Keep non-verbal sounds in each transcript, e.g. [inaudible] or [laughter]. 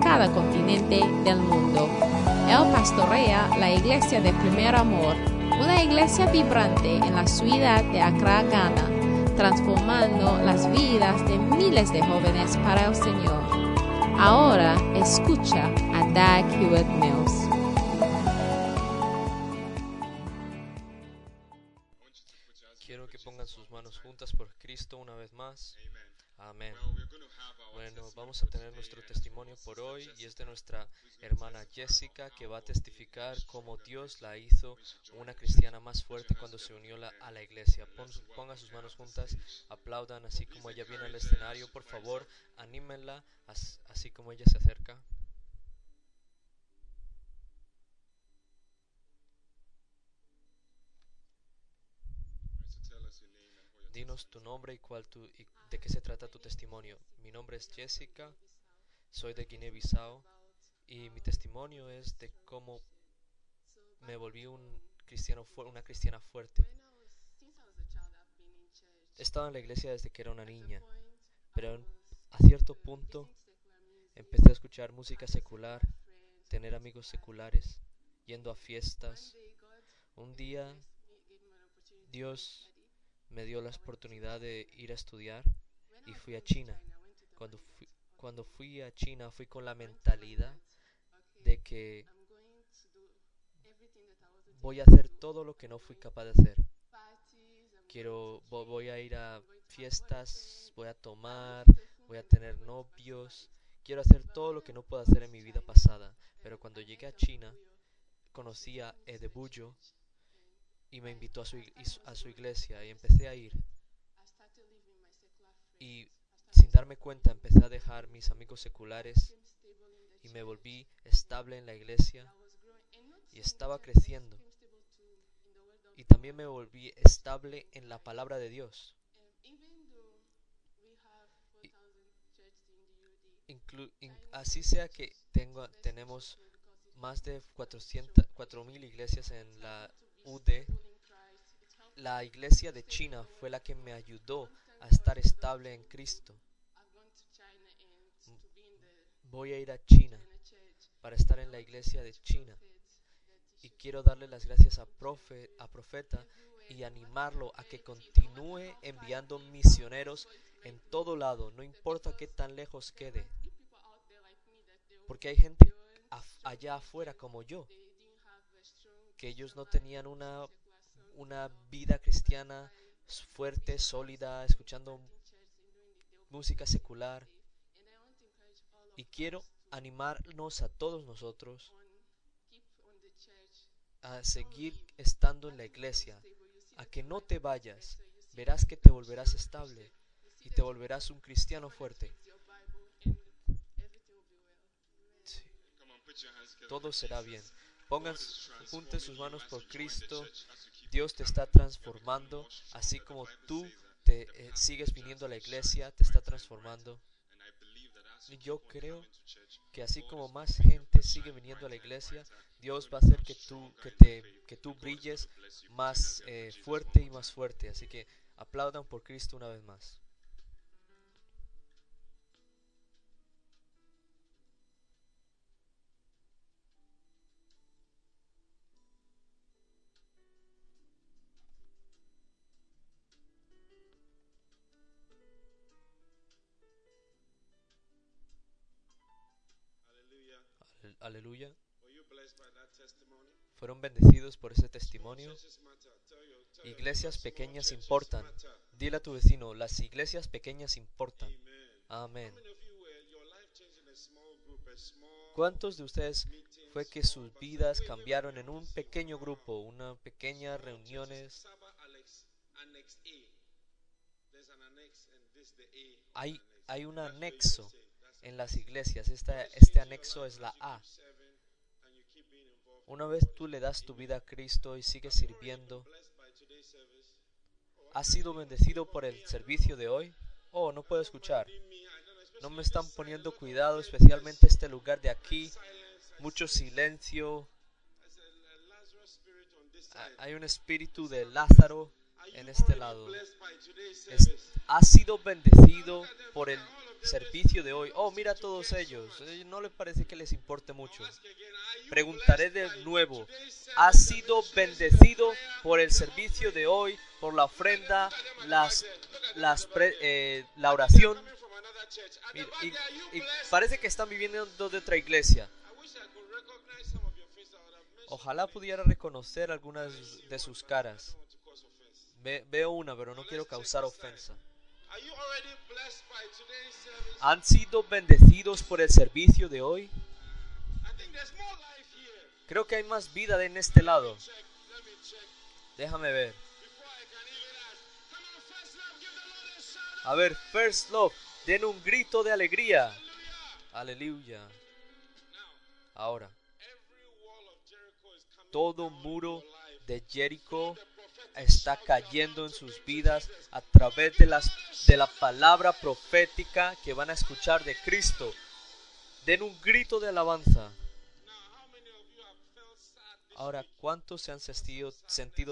cada continente del mundo. Él pastorea la iglesia de Primer Amor, una iglesia vibrante en la ciudad de Accra, Ghana, transformando las vidas de miles de jóvenes para el Señor. Ahora escucha a Dag Hewitt Mills. Quiero que pongan sus manos juntas por Cristo una vez más. Amén. Bueno, vamos a tener nuestro testimonio por hoy y es de nuestra hermana Jessica que va a testificar cómo Dios la hizo una cristiana más fuerte cuando se unió la- a la iglesia. Pon pongan sus manos juntas, aplaudan así como ella viene al escenario. Por favor, anímenla as- así como ella se acerca. Dinos tu nombre y, de qué se trata tu testimonio. Mi nombre es Jessica, soy de Guinea-Bissau y mi testimonio es de cómo me volví un cristiano una cristiana fuerte. He estado en la iglesia desde que era una niña, pero a cierto punto empecé a escuchar música secular, tener amigos seculares, yendo a fiestas. Un día Dios me dio la oportunidad de ir a estudiar y fui a China. Cuando fui, cuando fui a China fui con la mentalidad de que voy a hacer todo lo que no fui capaz de hacer. Quiero, vo- voy a ir a fiestas, voy a tomar, voy a tener novios. Quiero hacer todo lo que no puedo hacer en mi vida pasada. Pero cuando llegué a China, conocí a Edebuyo y me invitó a su, a su iglesia y empecé a ir. Y sin darme cuenta empecé a dejar mis amigos seculares y me volví estable en la iglesia y estaba creciendo. Y también me volví estable en la palabra de Dios. Así sea que tengo, tenemos más de 400, 4.000 iglesias en la La iglesia de China fue la que me ayudó a estar estable en Cristo. Voy a ir a China para estar en la iglesia de China y quiero darle las gracias a, a Profeta y animarlo a que continúe enviando misioneros en todo lado, no importa qué tan lejos quede. Porque hay gente allá afuera como yo, que ellos no tenían una, una vida cristiana fuerte, sólida, escuchando música secular. Y quiero animarnos a todos nosotros a seguir estando en la iglesia, a que no te vayas, verás que te volverás estable y te volverás un cristiano fuerte. Todo será bien. Pongan, junten sus manos por Cristo. Dios te está transformando, así como tú te eh, sigues viniendo a la iglesia, te está transformando. Y yo creo que así como más gente sigue viniendo a la iglesia, Dios va a hacer que tú, que te, que tú brilles más eh, fuerte y más fuerte. Así que aplaudan por Cristo una vez más. Aleluya. Fueron bendecidos por ese testimonio. Iglesias pequeñas importan. Dile a tu vecino, las iglesias pequeñas importan. Amén. ¿Cuántos de ustedes fue que sus vidas cambiaron en un pequeño grupo, una pequeña reuniones? Hay, hay un anexo en las iglesias. Esta- este anexo es la A. Una vez tú le das tu vida a Cristo y sigues sirviendo, ¿has sido bendecido por el servicio de hoy? Oh, no puedo escuchar. No me están poniendo cuidado, especialmente este lugar de aquí. Mucho silencio. Ha- Hay un espíritu de Lázaro en este lado. Ha sido bendecido por el servicio de hoy. Oh, mira a todos ellos. Eh, No les parece que les importe mucho. Preguntaré de nuevo. ¿Ha sido bendecido por el servicio de hoy, por la ofrenda, las, las eh, la oración? Mira, y, y parece que están viviendo de otra iglesia. Ojalá pudiera reconocer algunas de sus caras. Ve- veo una, pero no quiero causar ofensa. ¿Han sido bendecidos por el servicio de hoy? Creo que hay más vida en este lado. Déjame ver. A ver, First Love, den un grito de alegría. Aleluya. Ahora, todo muro de Jericó está cayendo en sus vidas a través de, las, de la palabra profética que van a escuchar de Cristo. Den un grito de alabanza. Ahora, ¿cuántos se han sentido,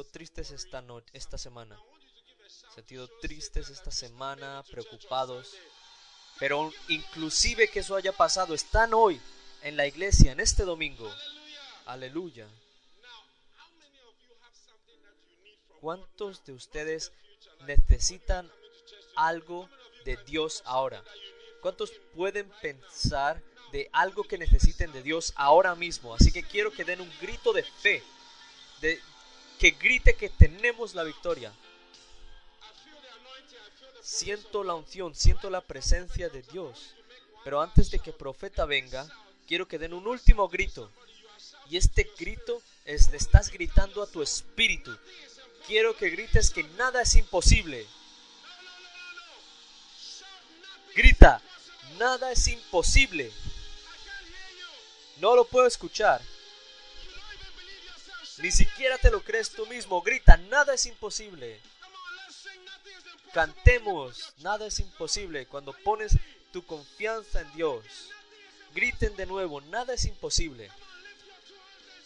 tristes esta, no- esta semana? Sentido tristes esta semana, preocupados. Pero inclusive que eso haya pasado, están hoy en la iglesia, en este domingo. Aleluya. ¿Cuántos de ustedes necesitan algo de Dios ahora? ¿Cuántos pueden pensar de algo que necesiten de Dios ahora mismo? Así que quiero que den un grito de fe, de que grite que tenemos la victoria. Siento la unción, siento la presencia de Dios. Pero antes de que profeta venga, quiero que den un último grito. Y este grito es, le estás gritando a tu espíritu. Quiero que grites que nada es imposible. Grita, nada es imposible. No lo puedo escuchar. Ni siquiera te lo crees tú mismo. Grita, nada es imposible. Cantemos, nada es imposible. Cuando pones tu confianza en Dios, griten de nuevo, nada es imposible.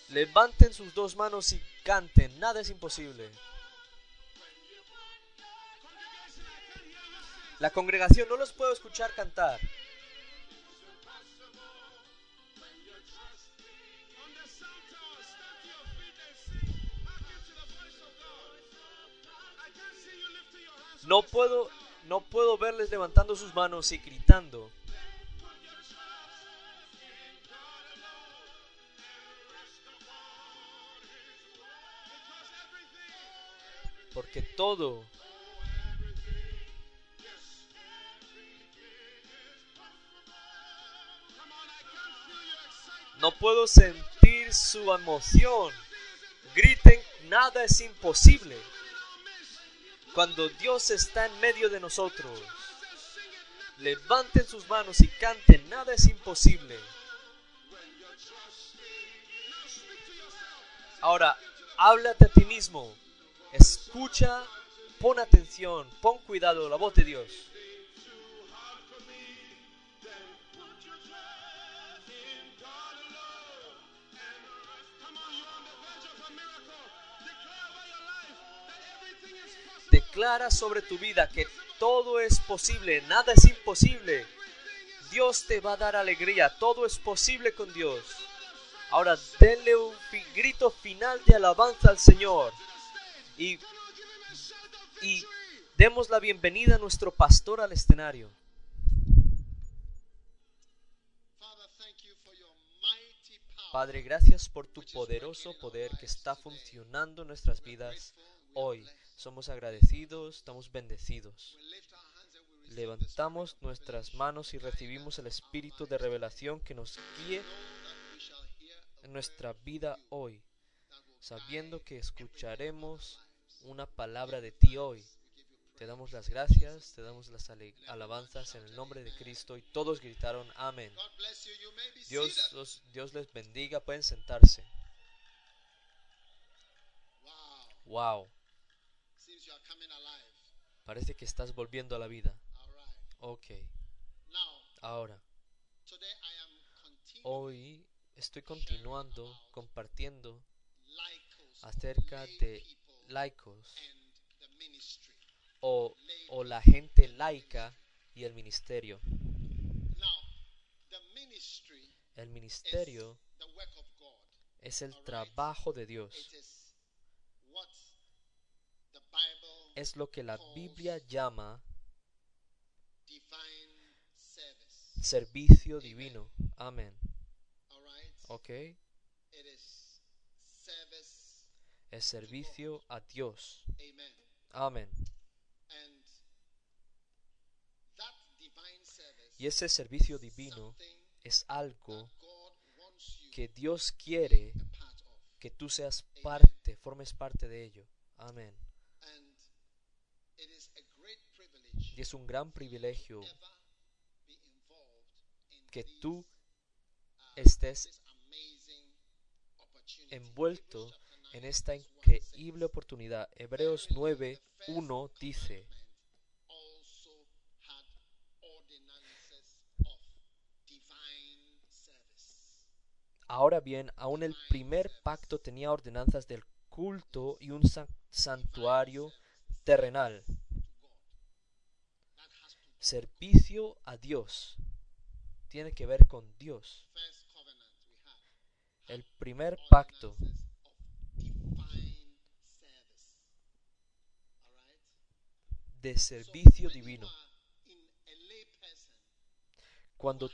Levanten sus dos manos y canten, nada es imposible. La congregación no los puedo escuchar cantar. No puedo, no puedo verles levantando sus manos y gritando. Porque todo No puedo sentir su emoción. Griten, nada es imposible. Cuando Dios está en medio de nosotros, levanten sus manos y canten, nada es imposible. Ahora, háblate a ti mismo. Escucha, pon atención, pon cuidado, la voz de Dios. Declara sobre tu vida que todo es posible, nada es imposible. Dios te va a dar alegría, todo es posible con Dios. Ahora denle un grito final de alabanza al Señor y, y demos la bienvenida a nuestro pastor al escenario. Padre, gracias por tu poderoso poder que está funcionando en nuestras vidas hoy. Somos agradecidos, estamos bendecidos. Levantamos nuestras manos y recibimos el espíritu de revelación que nos guíe en nuestra vida hoy, sabiendo que escucharemos una palabra de ti hoy. Te damos las gracias, te damos las alabanzas en el nombre de Cristo y todos gritaron amén. Dios, Dios les bendiga, pueden sentarse. Wow. Parece que estás volviendo a la vida. Ok, ahora, hoy estoy continuando compartiendo acerca de laicos o, o la gente laica y el ministerio. El is ministerio es el trabajo de Dios. It is what the Bible Es lo que la Biblia llama servicio divino. Amén. ¿Ok? Es servicio a Dios. Amén. Y ese servicio divino es algo que Dios quiere que tú seas parte, formes parte de ello. Amén. And it is a great es un gran privilegio que tú estés envuelto Hebrews chapter 9 en esta verse 1 increíble oportunidad. Hebreos 9, 1 dice, ahora bien, aún el primer pacto tenía ordenanzas del culto y un san- santuario terrenal, to God. That has to do servicio a Dios. Tiene que ver con Dios. El primer pacto de servicio divino. Cuando,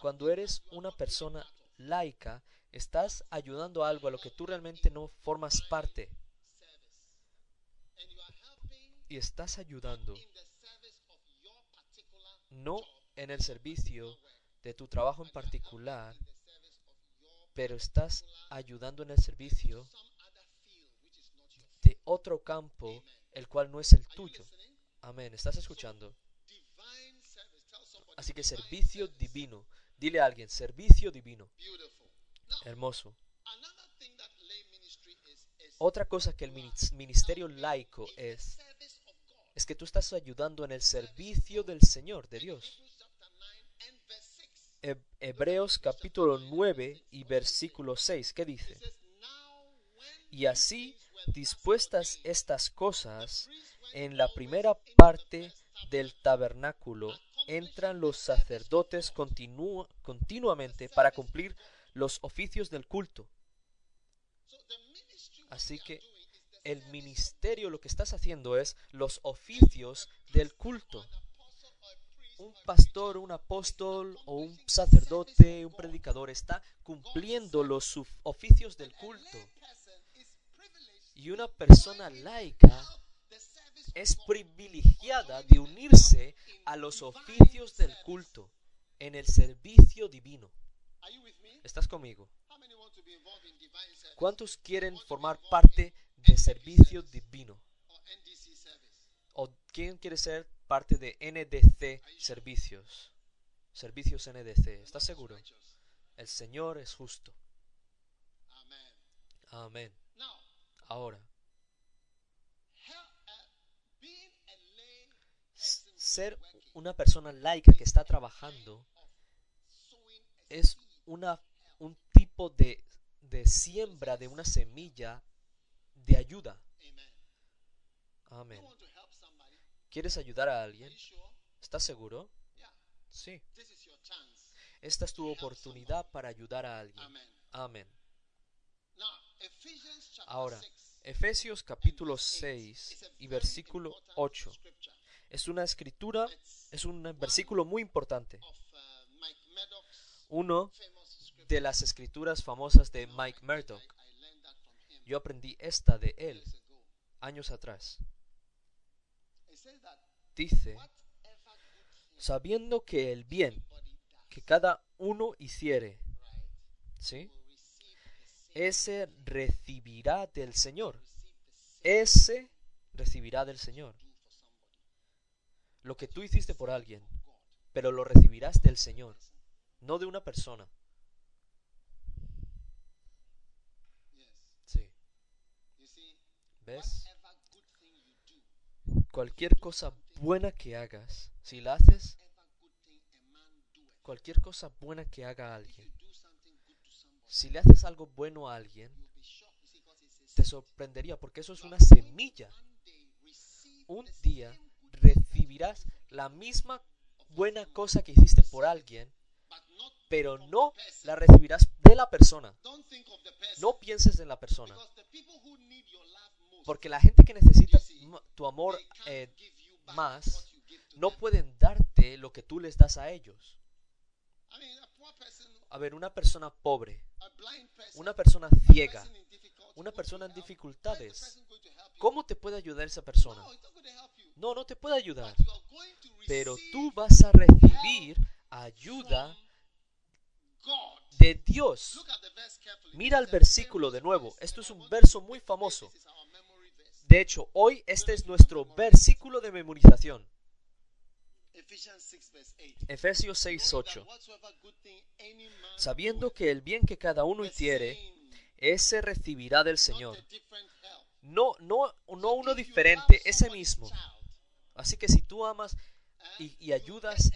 cuando eres una persona laica, estás ayudando a algo a lo que tú realmente no formas parte. Y estás ayudando in the service of your particular no en el servicio de tu trabajo en particular, pero estás ayudando en el servicio de otro campo, el cual no es el tuyo. Amén. ¿Estás escuchando? Así que servicio divino. Dile a alguien, servicio divino. Hermoso. Otra cosa que el minis- ministerio laico es. Es que tú estás ayudando en el servicio del Señor, de Dios. Hebrews chapter 9 and verse 6. He- Hebreos capítulo 9 y versículo 6, ¿qué dice? Y así, dispuestas estas cosas, en la primera parte del tabernáculo entran los sacerdotes continua- continuamente para cumplir los oficios del culto. Así que el ministerio lo que estás haciendo es los oficios del culto. Un pastor, un apóstol o un sacerdote, un predicador está cumpliendo los oficios del culto. Y una persona laica es privilegiada de unirse a los oficios del culto en el servicio divino. ¿Estás conmigo? ¿Cuántos quieren formar parte de servicio divino? ¿O quién quiere ser parte de NDC servicios? Servicios NDC. ¿Estás seguro? El Señor es justo. Amén. Ahora, ser una persona laica que está trabajando es una, un tipo de, de siembra de una semilla de ayuda. Amén. ¿Quieres ayudar a alguien? ¿Estás seguro? Sí. Esta es tu oportunidad para ayudar a alguien. Amén. Ahora, 6 Efesios capítulo verse 6 is a y versículo important 8 scripture. es una escritura, es un versículo muy importante. Uno de las escrituras famosas de Mike Murdoch. I, I learned that from him Yo aprendí esta de él años atrás. Dice, sabiendo que el bien que cada uno hiciere, ¿sí? ese recibirá del Señor. Ese recibirá del Señor. lo que tú hiciste por alguien, pero lo recibirás del Señor, no de una persona. Yes. Sí. You see, ¿Ves? Cualquier cosa buena que hagas, si la haces, cualquier cosa buena que haga alguien, si le haces algo bueno a alguien, te sorprendería porque eso es una semilla. Un día recibirás la misma buena cosa que hiciste por alguien, pero no la recibirás de la persona. No pienses en la persona, Porque la gente que necesita tu amor eh, más, no pueden darte lo que tú les das a ellos. A ver, una persona pobre, una persona ciega, una persona en dificultades? ¿cómo te puede ayudar esa persona? No. No, te puede ayudar, pero tú vas a recibir ayuda de Dios. Mira el versículo de nuevo. Esto es un verso muy famoso. This is our memory verse. De hecho, hoy este es nuestro versículo de memorización. Ephesians 6 verse 8. Efesios Knowing 6:8. that whatsoever good thing any man Sabiendo que el bien que cada uno hiciere, ese recibirá del Señor. No, no, no uno diferente, ese mismo. Así que si tú amas y, ayudas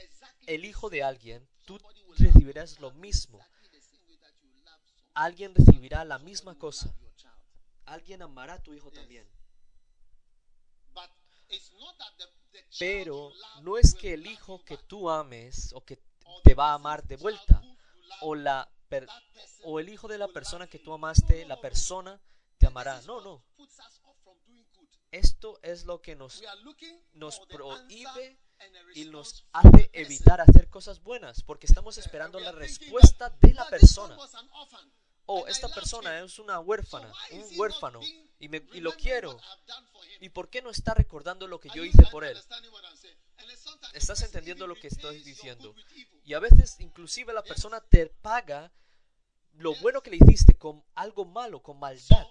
el hijo de alguien, tú recibirás lo mismo. Alguien recibirá la misma cosa. Alguien amará a tu hijo también. But it's not that the, the child Pero no es que el hijo que tú ames o que te va a amar de vuelta, o la per- o el hijo de la persona que tú amaste, la persona te amará. No, no. Esto es lo que nos nos prohíbe y nos hace evitar hacer cosas buenas porque estamos esperando We la respuesta de la "Oh, this persona. Oh, esta persona es una huérfana, un huérfano, y, me, y lo quiero. ¿Y por qué no está recordando lo que yo hice por él? ¿Estás entendiendo lo que estoy diciendo? Y a veces inclusive la persona te paga lo bueno que le hiciste con algo malo, con maldad.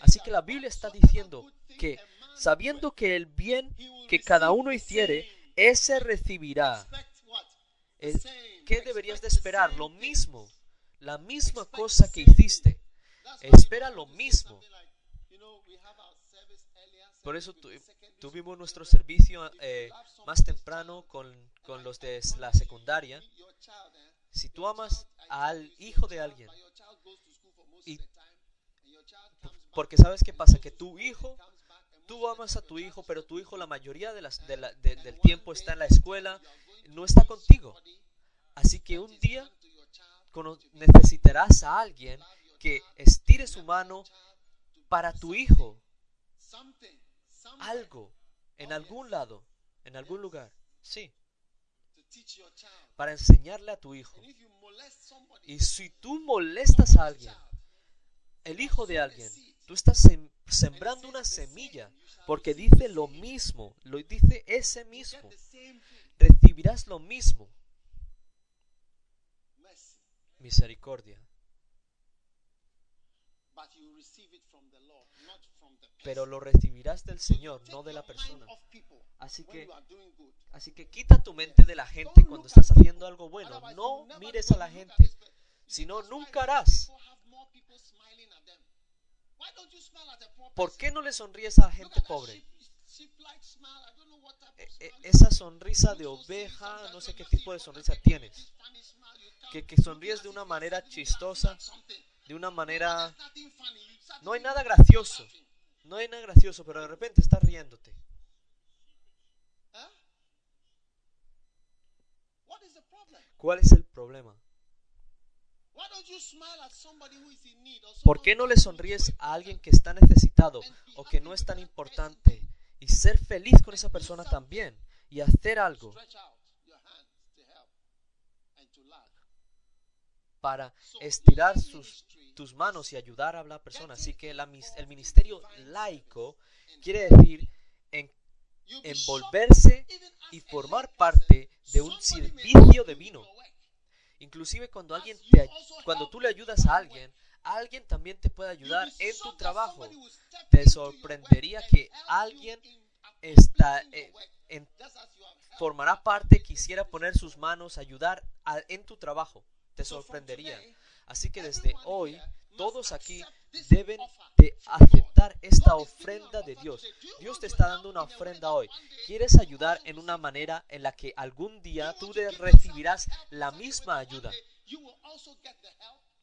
Así que la Biblia está diciendo que sabiendo que el bien que cada uno hiciere, ese recibirá. Same. ¿Qué deberías de esperar? Lo mismo, la misma cosa que hiciste. Espera lo mismo. Por eso tuvimos nuestro servicio eh, más temprano con, con los de la secundaria. Si tú amas al hijo de alguien, y- porque sabes qué pasa, que tu hijo, tú amas a tu hijo, pero tu hijo la mayoría de las, del tiempo está en la escuela, no está contigo. Así que un día necesitarás a alguien que estire su mano para tu hijo, algo, en algún lado, en algún lugar. Sí, para enseñarle a tu hijo. Y si tú molestas a alguien, el hijo de alguien, tú estás sem- sembrando una semilla, porque dice lo mismo, lo dice ese mismo. Recibirás lo mismo, Mercy. misericordia. But you receive it from the Lord, not from the person. Pero lo recibirás del Señor, no de la persona. Así que, así que quita tu mente de la gente cuando estás haciendo algo bueno. No mires a la gente, this person. You see, si no, that's why nunca harás. ¿Por qué no le sonríes a la gente pobre? E- e- Esa is. sonrisa de oveja, no sé qué tipo de sonrisa tienes. Que, que sonríes de una manera chistosa, de una manera... No hay nada gracioso. No hay nada gracioso, pero de repente estás riéndote. ¿Cuál es el problema? ¿Por qué no le sonríes so a alguien que está necesitado o que no es tan importante y ser feliz con esa persona también y hacer algo para estirar tus manos y ayudar a la persona? Así que el ministerio laico quiere decir en- envolverse y formar parte de un servicio help de you in vino. your work. Inclusive cuando alguien cuando tú le ayudas a alguien, alguien también te puede ayudar en tu trabajo. Te sorprendería que alguien está, eh, en- formará parte, quisiera poner sus manos, ayudar a- en tu trabajo. Te sorprendería. Así que desde hoy, todos aquí deben de aceptar esta ofrenda de Dios. Dios te está dando una ofrenda hoy. ¿Quieres ayudar en una manera en la que algún día tú recibirás la misma ayuda?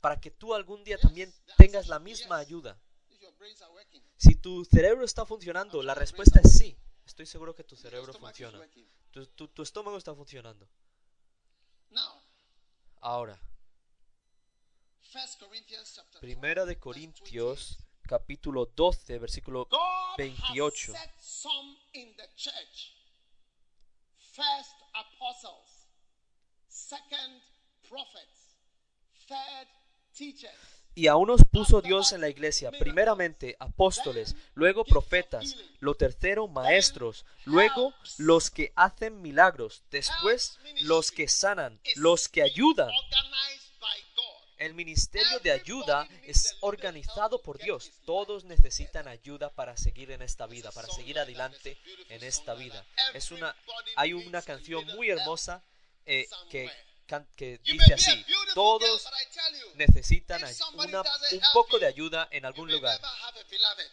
Para que tú algún día también tengas la is misma ayuda. Si tu cerebro está funcionando, la respuesta es sí. Estoy seguro que tu cerebro funciona. Tu, tu- tu estómago está funcionando. Ahora, 1 Corinthians chapter 12, Primera de Corintios, capítulo 12, versículo 28. God 28. has set some in the church. First apostles, second prophets, third teachers. Y a unos puso Dios en la iglesia, primeramente apóstoles, luego profetas, lo tercero maestros, luego los que hacen milagros, después los que sanan, los que ayudan. El ministerio de ayuda es organizado por Dios. Todos necesitan ayuda para seguir en esta vida, para seguir adelante en esta vida. Es una, hay una canción muy hermosa eh, que, que dice así: Todos necesitan una- un poco de ayuda en algún lugar.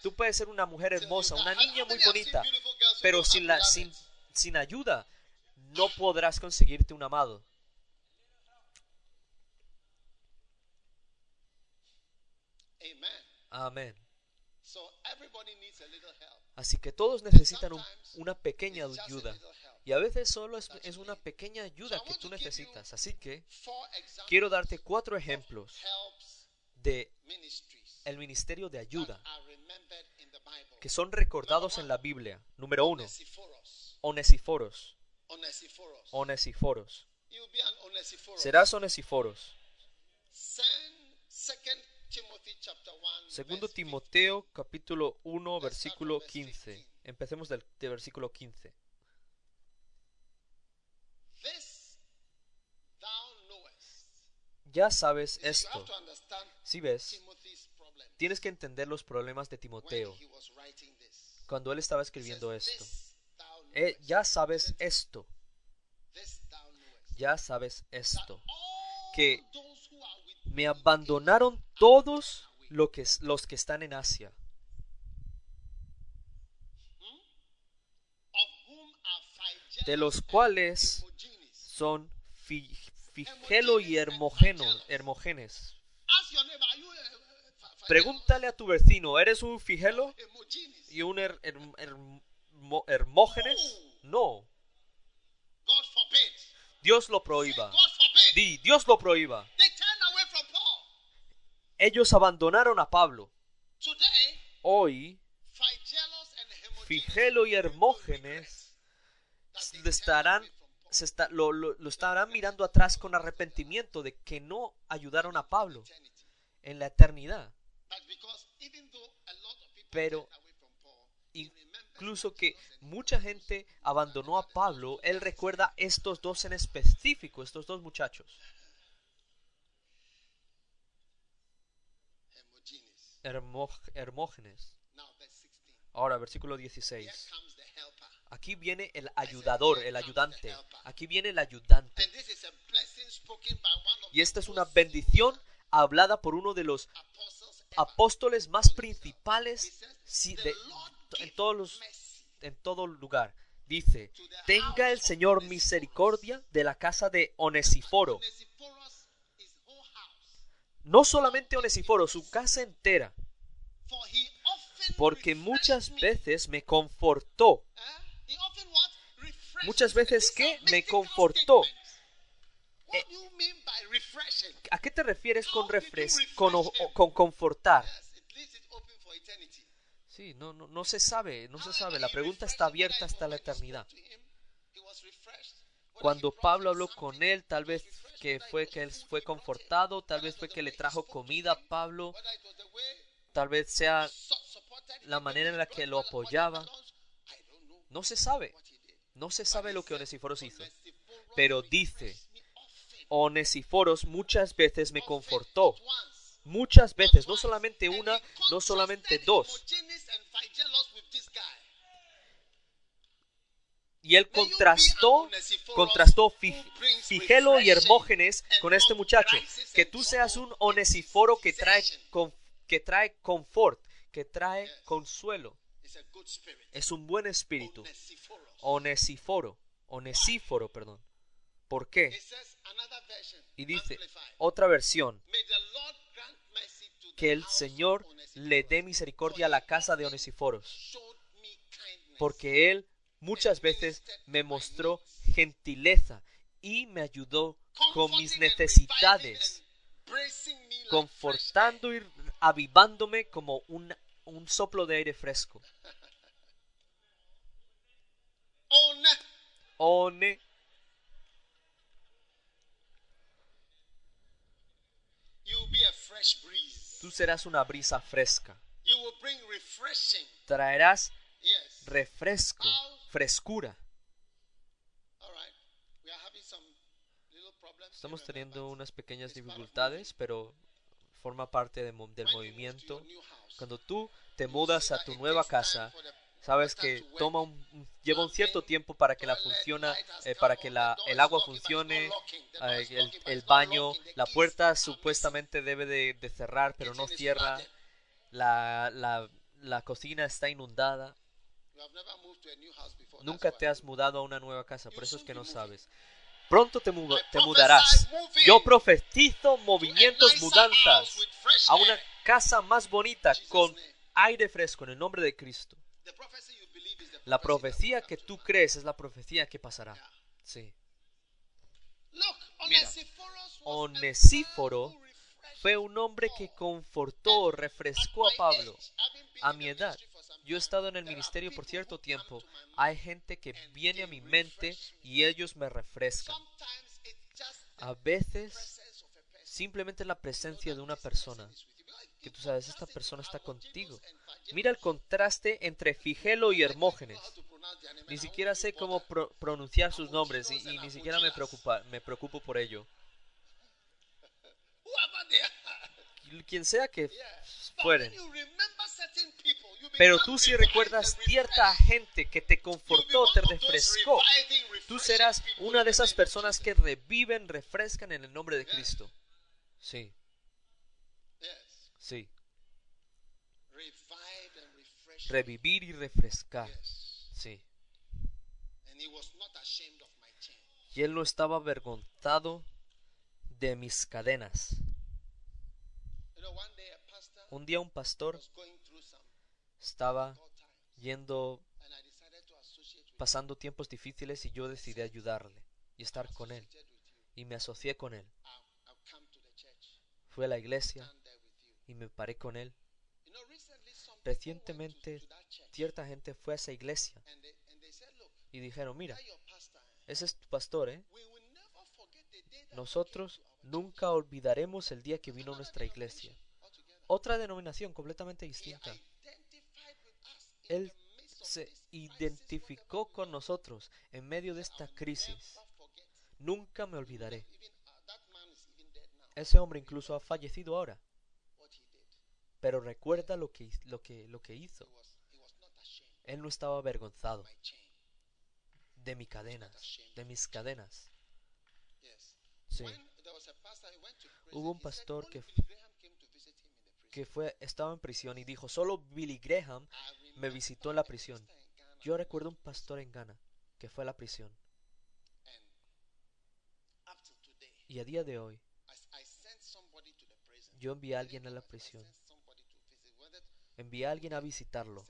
Tú puedes ser una mujer hermosa, una niña muy bonita, pero sin, la, sin, sin ayuda no podrás conseguirte un amado. Amén. Así que todos necesitan un- una pequeña ayuda. Y a veces solo es, es una pequeña ayuda que tú necesitas. Así que quiero darte cuatro ejemplos de el ministerio de ayuda que son recordados en la Biblia. Número uno. Onesiforos. Onesiforos. Serás Onesiforos. Send Second Timothy chapter 1. Segundo Timoteo capítulo 1 versículo 15. Empecemos del de versículo 15. 15. This thou knowest. Ya sabes esto. Si ves, tienes que entender los problemas de Timoteo. Cuando él estaba escribiendo esto. Eh, ya sabes esto. Ya sabes esto. que Me abandonaron todos lo que, es- los que están en Asia, Phygellus de los cuales son Fi- Figelo y Hermogeno, Hermogenes. Pregúntale a tu vecino, ¿eres un Figelo y un Her- Hermógenes? No. Dios lo prohíba. Di, Dios lo prohíba. Ellos abandonaron a Pablo. Hoy, Figelo y Hermógenes estarán. Lo, lo- estarán mirando atrás con arrepentimiento de que no ayudaron a Pablo en la eternidad. Pero Incluso que mucha gente abandonó a Pablo, él recuerda estos dos en específico, estos dos muchachos, Hermógenes. Now, verse 16. Ahora, versículo Here 16. Aquí viene el ayudador, el ayudante. Aquí viene el ayudante. Y esta es una bendición hablada por uno de los apóstoles más principales He says, sí, "The de- Lord en give todos los mercy en todo lugar. Dice, tenga el Señor misericordia de la casa de Onesiforo. No solamente Onesiforo, su casa entera. Porque muchas veces me confortó. Eh? He often what? Refreshed Muchas veces, are Me confortó. ¿A qué te refieres con, refres con, o- con confortar? Sí, no, no, no se sabe, no se sabe. La pregunta está abierta hasta la eternidad. Cuando Pablo habló con él, tal vez que fue que él fue confortado, tal vez fue que le trajo comida a Pablo, tal vez sea la manera en la que lo apoyaba. No se sabe. No se sabe lo que Onesiforos hizo. "Onesiphorus Pero dice, Onesiforos muchas veces me confortó. Muchas veces, no not twice." solamente una, no solamente dos. Y él contrastó, contrastó Figelo y Hermógenes con este muchacho. Que tú seas un trouble onesíforo que trae, que trae confort, que trae consuelo. Es un buen espíritu. Onesíforo. Onesíforo, perdón. ¿Por qué? Y dice, otra versión, que el Señor le dé misericordia a la casa de kindness. porque él muchas veces me mostró gentileza y me ayudó con mis necesidades, confortando y avivándome como un, un soplo de aire fresco. [laughs] air. One, One, tú serás una brisa fresca. Traerás refresco, frescura. Estamos teniendo unas pequeñas dificultades, pero forma parte de del movimiento. Cuando tú te mudas a tu nueva casa, sabes que toma un, lleva un cierto tiempo para que la funciona, eh, para que la, el agua funcione, eh, el, baño, la puerta supuestamente debe de, cerrar, pero no cierra, la, la, cocina está inundada. Nunca te has mudado a una nueva casa, por eso es que no sabes. Pronto te, te mudarás. Yo profetizo movimientos, mudanzas a una casa más bonita con aire fresco en el nombre de Cristo. La profecía que tú crees es la profecía que pasará. Sí. Mira, Onesíforo Fue un hombre que confortó, refrescó a Pablo. A mi edad, yo he estado en el ministerio por cierto tiempo. Hay gente que viene a mi mente y ellos me refrescan. A veces simplemente la presencia de una persona que tú sabes, esta persona está contigo. Mira el contraste entre Figelo y Hermógenes. Ni siquiera sé cómo pro- pronunciar sus nombres y, ni siquiera me preocupa, me preocupo por ello. Quien sea que fueren. Pero tú si recuerdas cierta gente que te confortó, te refrescó, tú serás una de esas personas que reviven, refrescan en el nombre de Cristo. Sí. Sí. Revivir y refrescar. Sí. Y él no estaba avergonzado de mis cadenas. Un día un pastor estaba yendo, pasando tiempos difíciles y yo decidí ayudarle y estar con él. Y me asocié con él. Fui a la iglesia y me paré con él. Recientemente cierta gente fue a esa iglesia y dijeron, mira, eh? ese es tu pastor, ¿eh? Nosotros nunca olvidaremos el día que church." vino a nuestra iglesia. Otra denominación completamente distinta. Él se identificó con nosotros en medio de esta crisis. Nunca me olvidaré. Uh. Ese hombre incluso ha fallecido ahora. Pero recuerda lo que, lo que, lo que hizo. Él no estaba avergonzado de mi cadena, de mis cadenas. Sí, Hubo un pastor que- que fue, estaba en prisión y dijo, solo Billy Graham me visitó en la prisión. Yo recuerdo un pastor en Ghana que fue a la prisión y a día de hoy yo envié a alguien a la prisión, envié a alguien a visitarlo.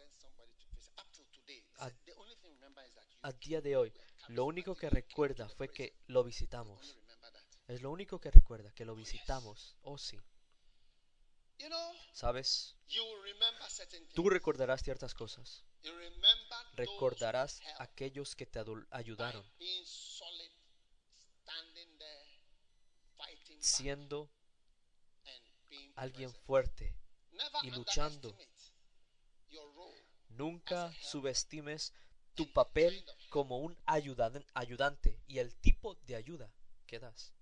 A- A día de hoy, lo único que recuerda fue que lo visitamos. Es lo único que recuerda, que lo visitamos. Oh sí, ¿sabes? Tú recordarás ciertas cosas. Recordarás aquellos que te ayudaron, siendo alguien fuerte. Y luchando. Nunca subestimes tu papel como un ayudan- ayudante y el tipo de ayuda que das.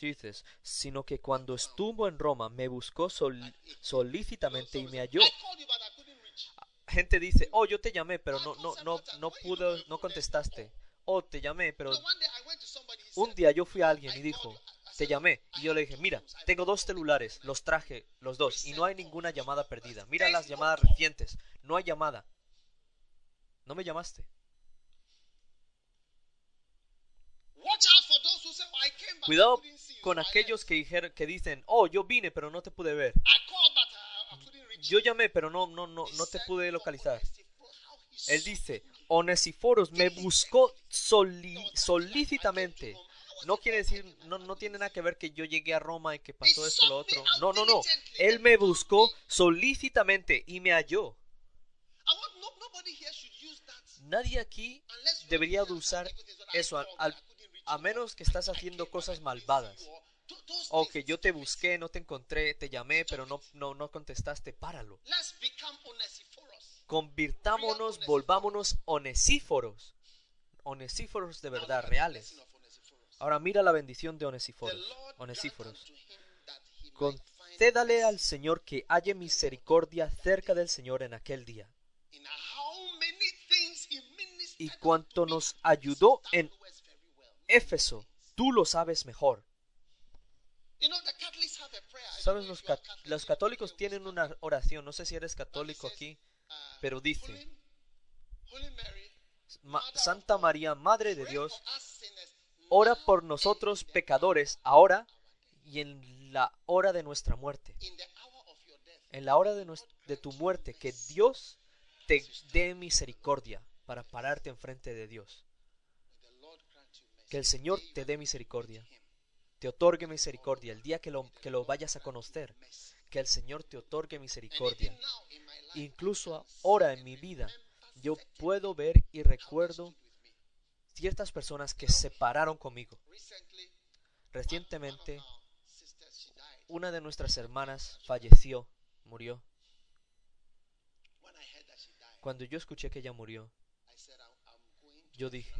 Dices, sino que cuando estuvo en Roma me buscó sol- solícitamente y me halló. Reach. Gente dice, oh, yo te llamé, pero no, no, no, no pudo, no contestaste. Oh, te llamé, pero un día yo fui a alguien y dijo, te llamé. Y yo le dije, mira, tengo dos celulares, los traje, los dos, y no hay ninguna llamada perdida. Mira las llamadas recientes, no hay llamada. No me llamaste. Cuidado con aquellos left." que, dijeron, que dicen, oh, yo vine, pero no te pude ver. Reach Yo llamé, pero no, no, no, no te pude "For localizar. Él dice, me." Onesiforos me buscó soli- solícitamente. No quiere decir, no, no tiene nada que ver que yo llegué a Roma y que pasó esto lo otro. No, no, no. Él me buscó solícitamente y me halló. Nadie aquí debería de usar eso, a, menos que estás haciendo cosas malvadas. O que yo te busqué, no te encontré, te llamé, pero no, no, no contestaste. Páralo. Convirtámonos, volvámonos onesíforos. Onesíforos de verdad, reales. Ahora mira la bendición de Onesíforos. Onesíforos. Concédale al Señor que halle misericordia cerca del Señor en aquel día. Y cuanto nos ayudó en. Éfeso, tú lo sabes mejor. Sabes, los, católicos tienen una oración, no sé si eres católico aquí, pero dice, Holy, Holy Mary, "Ma- Mother of Santa María, Madre de Dios, ora por nosotros pecadores, ahora of our death." y en la hora de nuestra muerte. En la hora de, tu muerte, que Dios te dé misericordia para pararte enfrente de Dios. Que el Señor te dé misericordia. te otorgue misericordia el día que lo, que lo vayas a conocer, que el Señor te otorgue misericordia. Incluso ahora en mi vida, yo puedo ver y recuerdo. Ciertas personas que se pararon conmigo. Recientemente, una de nuestras hermanas falleció, murió. Cuando yo escuché que ella murió, yo dije,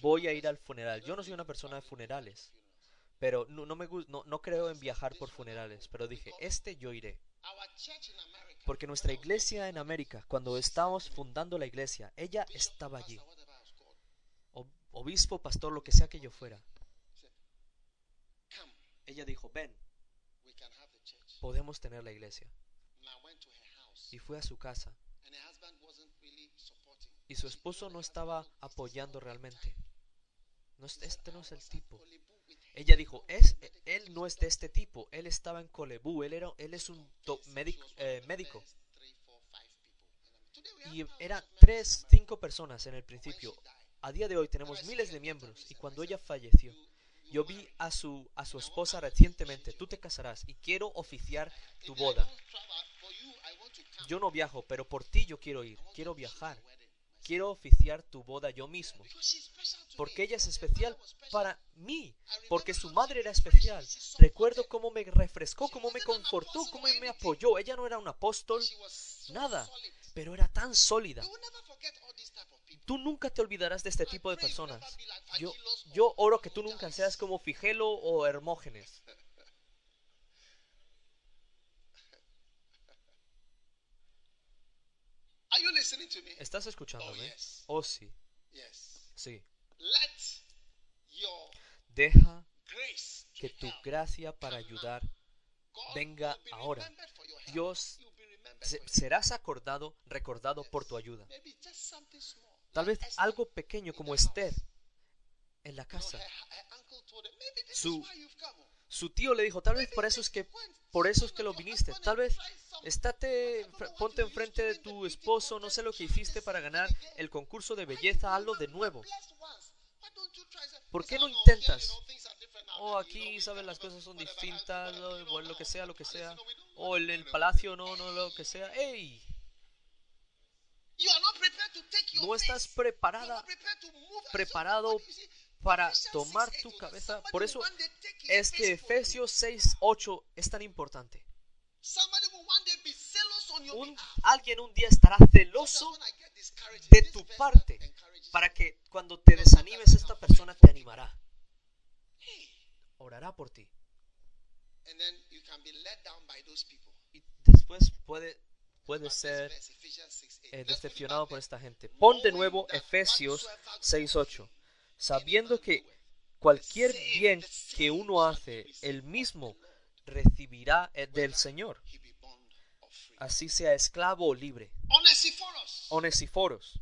voy a ir al funeral. Yo no soy una persona de funerales, pero no, me no, no creo en viajar por funerales, pero dije, este yo iré. Porque nuestra iglesia en América, cuando estábamos fundando la iglesia, ella estaba allí. pastor, whatever I was called, O- obispo, pastor, lo que sea que yo fuera. Ella dijo, ven, podemos tener la iglesia. Y fue a su casa. Y su esposo no estaba husband, "No, this is apoyando realmente. type." No, este "I no es el tipo. Ella dijo, es, él no es de este tipo. Él estaba en Colebu. Él, era, él es un do- eh, médico. have Y eran tres, cinco personas en el principio. A día de hoy tenemos miles de miembros. Y cuando ella falleció, "You- you yo married." vi a su, a su esposa recientemente. Tú te casarás y quiero oficiar tu boda. Yo no viajo, pero por ti yo quiero ir. Quiero viajar. Quiero oficiar tu boda yo mismo. Porque ella es especial para mí. Porque su madre era especial. Recuerdo cómo me refrescó, cómo me confortó, cómo me apoyó. Ella no era un apóstol, nada. pero era tan sólida. Tú nunca te olvidarás de este tipo de personas. Yo, yo or oro que tú nunca seas como Figelo o Hermógenes. Are you listening to me? ¿Estás Oh, escuchándome? Oh, sí, Yes. sí. Your Deja grace que tu gracia para ayudar venga ahora. Dios serás acordado, recordado por tu ayuda. Tal vez algo pequeño como. Esther en la casa. Su-. Su tío le dijo, tal vez por eso es que por eso es que lo viniste. Tal vez estate, ponte enfrente de tu esposo, no sé lo que hiciste para ganar el concurso de belleza, hazlo de nuevo. ¿Por qué no intentas? O aquí, sabes, las cosas son distintas, o bueno, lo que sea, lo que sea. O el, el palacio, no, no, lo que sea. ¡Ey! No estás preparada, preparado para tomar tu cabeza. Por eso es que Efesios 6, 8 es tan importante. Un, alguien un día estará celoso de tu parte para que cuando te desanimes esta persona te animará. orará por ti. Y después puede, puede ser verse, Ephesians 6, 8. eh, it decepcionado por esta gente. Pon de nuevo Efesios 6.8, sabiendo que cualquier bien que uno hace, el mismo recibirá eh, del Señor, así sea esclavo o libre. Onesiforos,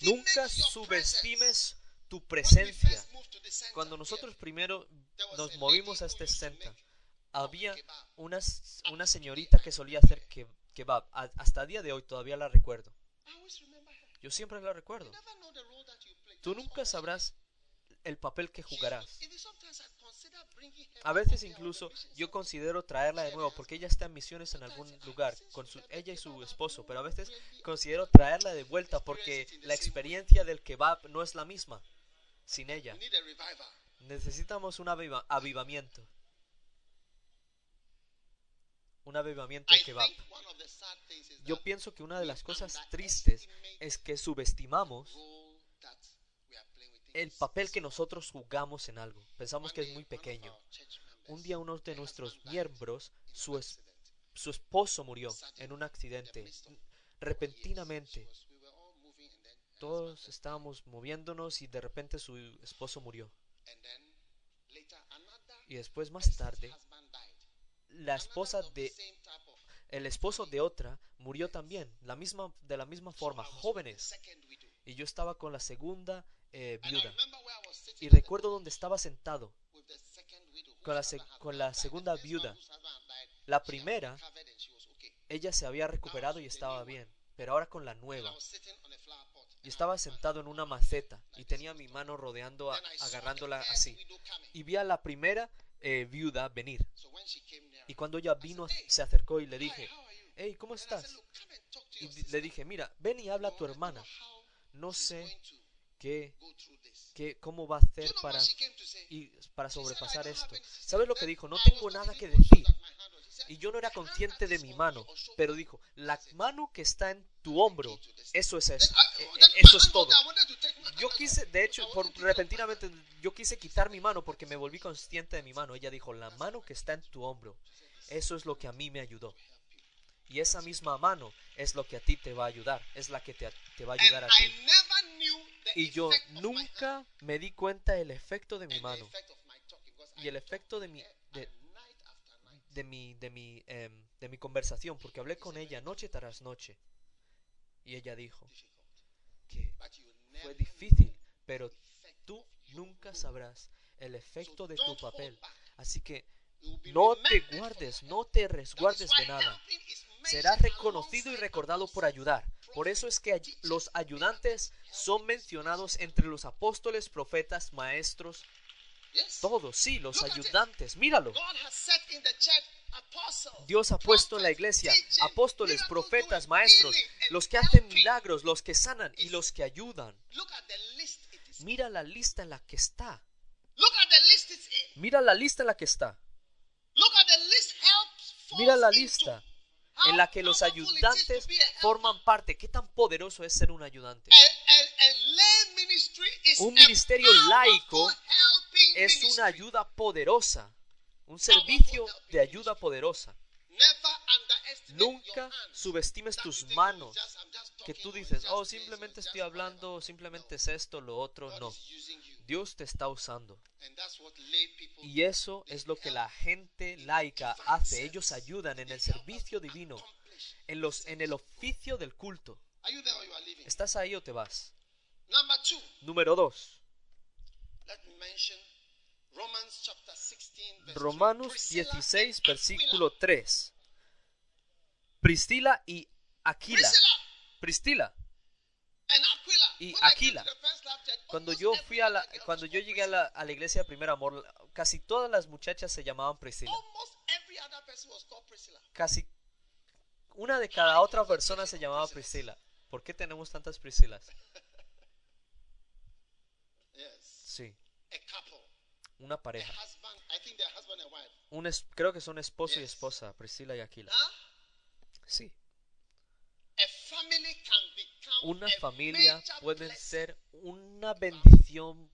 nunca subestimes tu presencia. Cuando nosotros primero nos movimos a este centro, había una, una señorita que solía hacer ke- kebab. Hasta el día de hoy todavía la recuerdo. Yo siempre la recuerdo. Tú nunca sabrás el papel que jugarás. A veces incluso yo side. considero traerla de nuevo porque ella está en misiones en algún lugar con su, ella y su esposo, pero a veces considero traerla de vuelta porque la experiencia del kebab no es la misma sin ella. Necesitamos un aviva- avivamiento. Un avivamiento de kebab. Yo pienso que una de las cosas tristes es que subestimamos el papel que nosotros jugamos en algo. Pensamos que es muy pequeño. Un día uno de nuestros miembros, su, es- su esposo murió en un accidente. Repentinamente, todos estábamos moviéndonos y de repente su esposo murió. Y después más tarde. La esposa de el esposo de otra murió también, la misma de la misma forma, jóvenes. Y yo estaba con la segunda eh, viuda. Y recuerdo donde estaba sentado. con la con la segunda viuda. La primera, ella se había recuperado y estaba bien, pero ahora con la nueva. Y estaba sentado en una maceta y tenía mi mano rodeando, a- agarrándola así. Y vi a la primera eh, viuda venir. Y cuando ella vino, "Hey, se acercó y le dije, how are you?" hey, ¿cómo estás? "Look, come and talk to Y le dije, mira, ven y habla a tu hermana. No sé qué, qué, cómo va a hacer para, y para She said, "I sobrepasar esto. any sister." ¿Sabes lo que dijo? No tengo nada que decir. Y yo no era "The hand consciente de mi mano, pero dijo, la that's it." mano que está en tu hombro, eso es eso. I- Eh, eh, Eso es todo. Yo quise, de hecho, por repentinamente, yo quise quitar mi mano porque me volví consciente de mi mano. Ella dijo, la mano que está en tu hombro, eso es lo que a mí me ayudó. Y esa misma mano es lo que a ti te va a ayudar, es la que te, te va a ayudar a ti. Y yo nunca me di cuenta el efecto de mi mano y el efecto de mi, de mi, de mi, em, de mi conversación, porque hablé con ella noche tras noche. Y ella dijo que fue difícil, pero tú nunca sabrás el efecto de tu papel. Así que no te guardes, no te resguardes de nada. mentioned reconocido y recordado por ayudar. Por eso es que los ayudantes son mencionados entre los apóstoles, profetas, maestros, todos, sí, los ayudantes. Míralo. Dios ha puesto en la iglesia apóstoles, profetas, maestros, los que hacen milagros, los que sanan y los que ayudan. Mira la lista en la que está. Mira la lista en la que está. Mira la lista en la que los ayudantes forman parte. ¿Qué tan poderoso es ser un ayudante? Un ministerio laico Es una ayuda poderosa. Un servicio de ayuda poderosa. Nunca subestimes tus manos. Que tú dices, oh, simplemente estoy whatever." hablando, simplemente es esto, lo otro. No. Dios te está usando. Y eso es lo que la gente laica hace. Ellos ayudan en el servicio divino, en, los, en el oficio del culto. ¿Estás ahí o te vas? Número 2. Romanos 3. Priscilla 16, and versículo Aquila. 3. Priscila y Aquila. Priscila. y Aquila. Cuando yo fui a la, cuando yo llegué a la, a la iglesia de primer amor, casi todas las muchachas se llamaban Priscila. Casi una de cada otra persona se llamaba Priscila. ¿Por qué tenemos tantas Priscilas? [laughs] Sí, A couple. Una pareja. Un es- creo que son esposo y esposa, Priscila y Aquila. Sí, una familia puede ser una bendición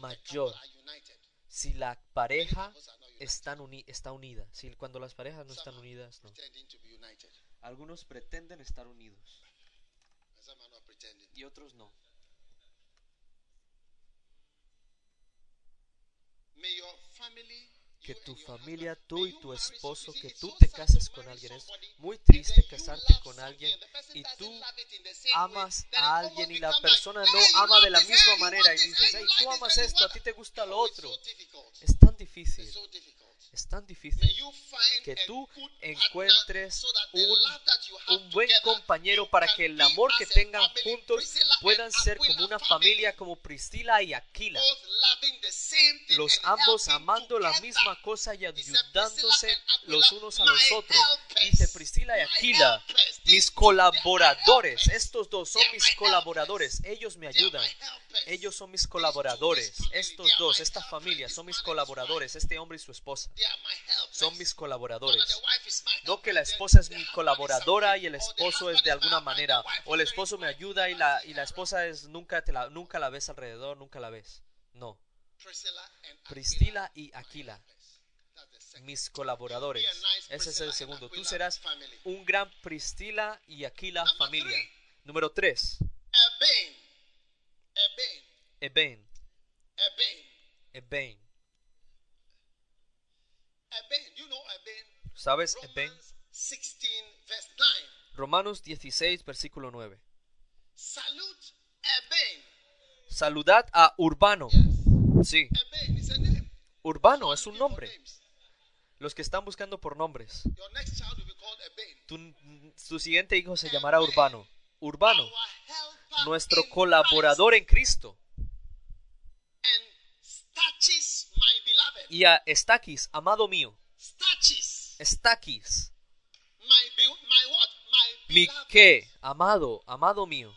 mayor. si la pareja están uni- está unida. Si cuando las parejas no están unidas, no. Algunos pretenden estar unidos. Y otros no. May your family, Que tu familia, tú y tu esposo, que tú te cases con alguien. Es muy triste casarte con alguien y tú amas a alguien y la persona no "Hey, you ama de la misma manera y dices, hey, tú amas esto, a ti te gusta lo Oh, otro. Es tan difícil. Es tan difícil que tú encuentres un, un buen compañero para que el amor que tengan juntos puedan ser como una familia como Priscila y Aquila. Los ambos amando la misma cosa y ayudándose "Priscilla and Aquila, los unos a los otros. Dice Priscila y Aquila, mis colaboradores. Estos dos son mis colaboradores. Ellos me ayudan. Ellos son mis colaboradores. Estos dos, esta familia son mis colaboradores. Este hombre y su esposa son mis colaboradores. No que la esposa es mi colaboradora y el esposo es de alguna manera. O el esposo me ayuda y la, y la esposa es nunca, te la, nunca la ves alrededor, nunca la ves. No. Priscila y Aquila, mis colaboradores. Ese es el segundo. Tú serás un gran Priscila y Aquila familia. Número 3. Eben. Eben. Eben. Eben. Eben. Eben. You know Eben. ¿Sabes Eben? Romans 16 verse 9. Romanos 16, versículo 9. Salute Eben. Saludad a Urbano. Yes. Sí, Eben is a name. Urbano es un nombre. Los que están buscando por nombres. Your next child will be called Eben. Tu, tu siguiente hijo se llamará Urbano. Urbano, Our nuestro colaborador en Cristo. Y a Estaquis, amado mío. My mi qué, amado, amado mío.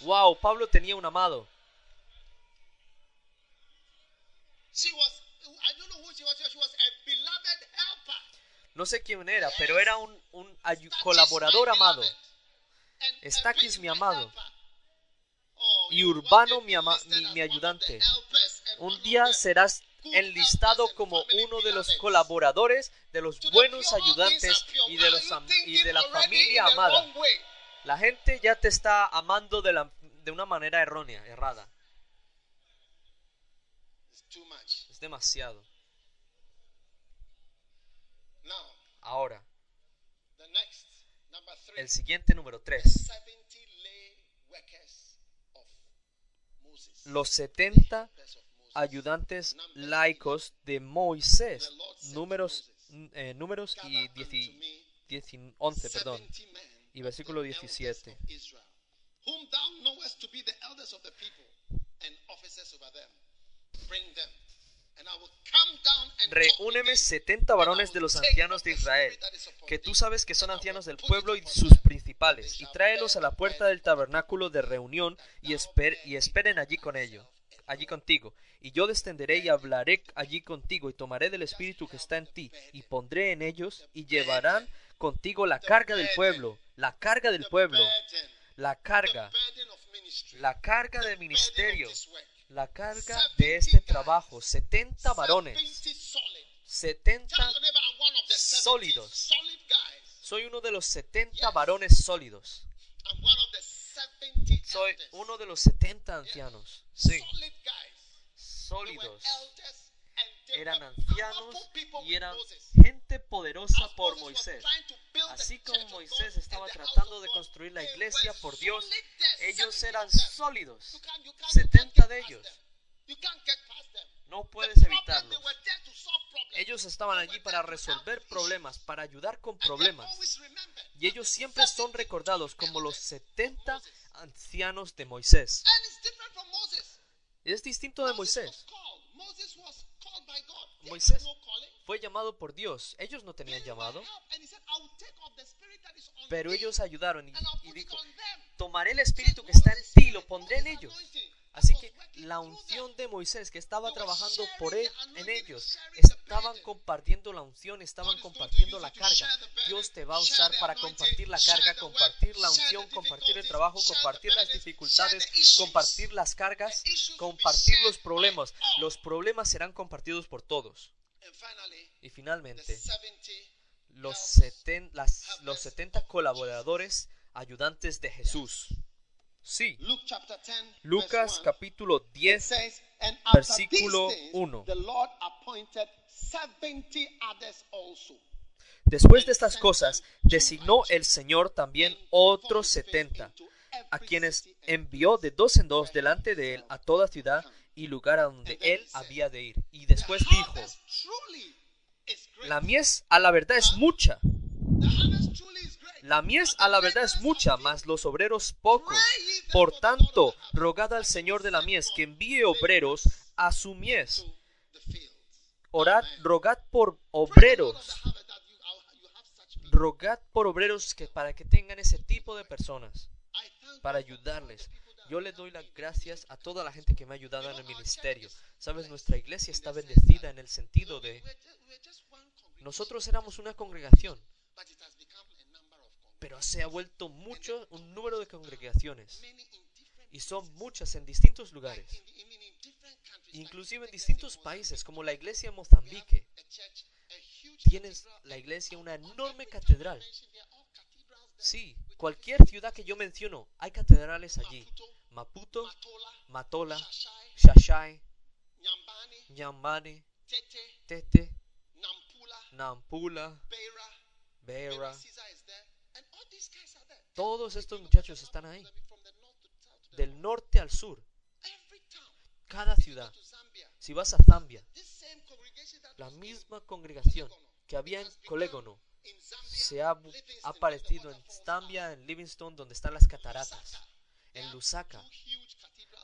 Wow, Pablo tenía un amado. No sé quién era, pero era un, colaborador amado. Estaquis, mi amado. Y Urbano, mi ama- ayudante. Un día serás enlistado como uno de los colaboradores, de los buenos ayudantes y de, los y la familia amada. La gente ya te está amando de, la, de una manera errónea, errada. Es demasiado. Ahora, the next, number three. El siguiente número 3. 70 lay workers of Moses. Los 70 Helpers of Moses. ayudantes laicos de Moisés. Números, eh, números y Gather unto 10 me 10 11, perdón. 70 men Y versículo of the elders 17. of Israel, whom thou knowest to be the elders of the people and. Bring them, Reúneme thee, 70 and I varones de los ancianos de Israel, que tú sabes que son ancianos del pueblo y sus principales, y tráelos a la puerta del tabernáculo de reunión y, esper- y esperen allí con ellos, allí contigo. Y yo descenderé y hablaré allí contigo, y tomaré del espíritu que está en ti, y pondré en ellos, y llevarán contigo la carga del pueblo, la carga del pueblo, la carga, la carga del ministerio. La carga de este trabajo. 70 varones, 70 solid. 70 Tell your neighbor I'm one of the 70 sólidos. Soy uno de los 70 varones sólidos. I'm one of the 70 Soy uno de los 70 ancianos. Sí, sólidos. Eran ancianos y eran gente poderosa por Moisés. Así como Moisés estaba tratando de construir la iglesia por Dios, ellos 70 eran sólidos. You can't- you can't- you can't 70 get de ellos. No puedes evitarlos. Ellos estaban allí para resolver problemas, para ayudar con problemas. Y ellos siempre son 70 recordados como los elders of 70 Moses. ancianos de Moisés. Es distinto de Moisés. Moisés fue llamado por Dios. Ellos no tenían llamado, pero ellos ayudaron y, dijo, tomaré el espíritu que está en ti y lo pondré en ellos. Así que la unción de Moisés que estaba trabajando por él, en ellos, estaban compartiendo la unción, estaban compartiendo la carga. Dios te va a usar para compartir la carga, compartir la unción, compartir el trabajo, compartir las dificultades, compartir las cargas, compartir los problemas. Los problemas serán compartidos por todos. Y finalmente, 70 los, seten- las- los 70 colaboradores ayudantes de Jesús. Sí, Luke chapter 10, Lucas verse 1, capítulo it 10, says, and after versículo these things, 1. the Lord appointed 70 others also. Después de estas cosas, designó el Señor también otros setenta, a quienes envió de dos en dos delante de él a toda ciudad y lugar a donde él había de ir. Y después dijo, la mies a la verdad es mucha, The harvest truly is great. La mies a la verdad es mucha, mas los obreros pocos. Por tanto, rogad al Señor de la mies que envíe obreros a su mies. Orad, rogad por obreros, rogad por obreros que para que tengan ese tipo de personas. Para ayudarles. Yo le doy las gracias a toda la gente que me ha ayudado en el ministerio. Sabes, nuestra iglesia está bendecida en el sentido de nosotros éramos una congregación, pero se ha vuelto mucho un número de congregaciones y son muchas en distintos lugares, inclusive en distintos países como la iglesia en Mozambique. Tienes la iglesia una enorme catedral. Sí, cualquier ciudad que yo menciono, hay catedrales allí. Maputo, Matola, Shashai, Nyambani, Tete, Nampula, Beira, Beira. Caesar is there, and all these guys are there. Todos estos muchachos están ahí, del norte al sur, cada ciudad. Si vas a Zambia, la misma congregación que había en Colégono se ha aparecido en Zambia, en Livingstone, donde están las cataratas. En Lusaka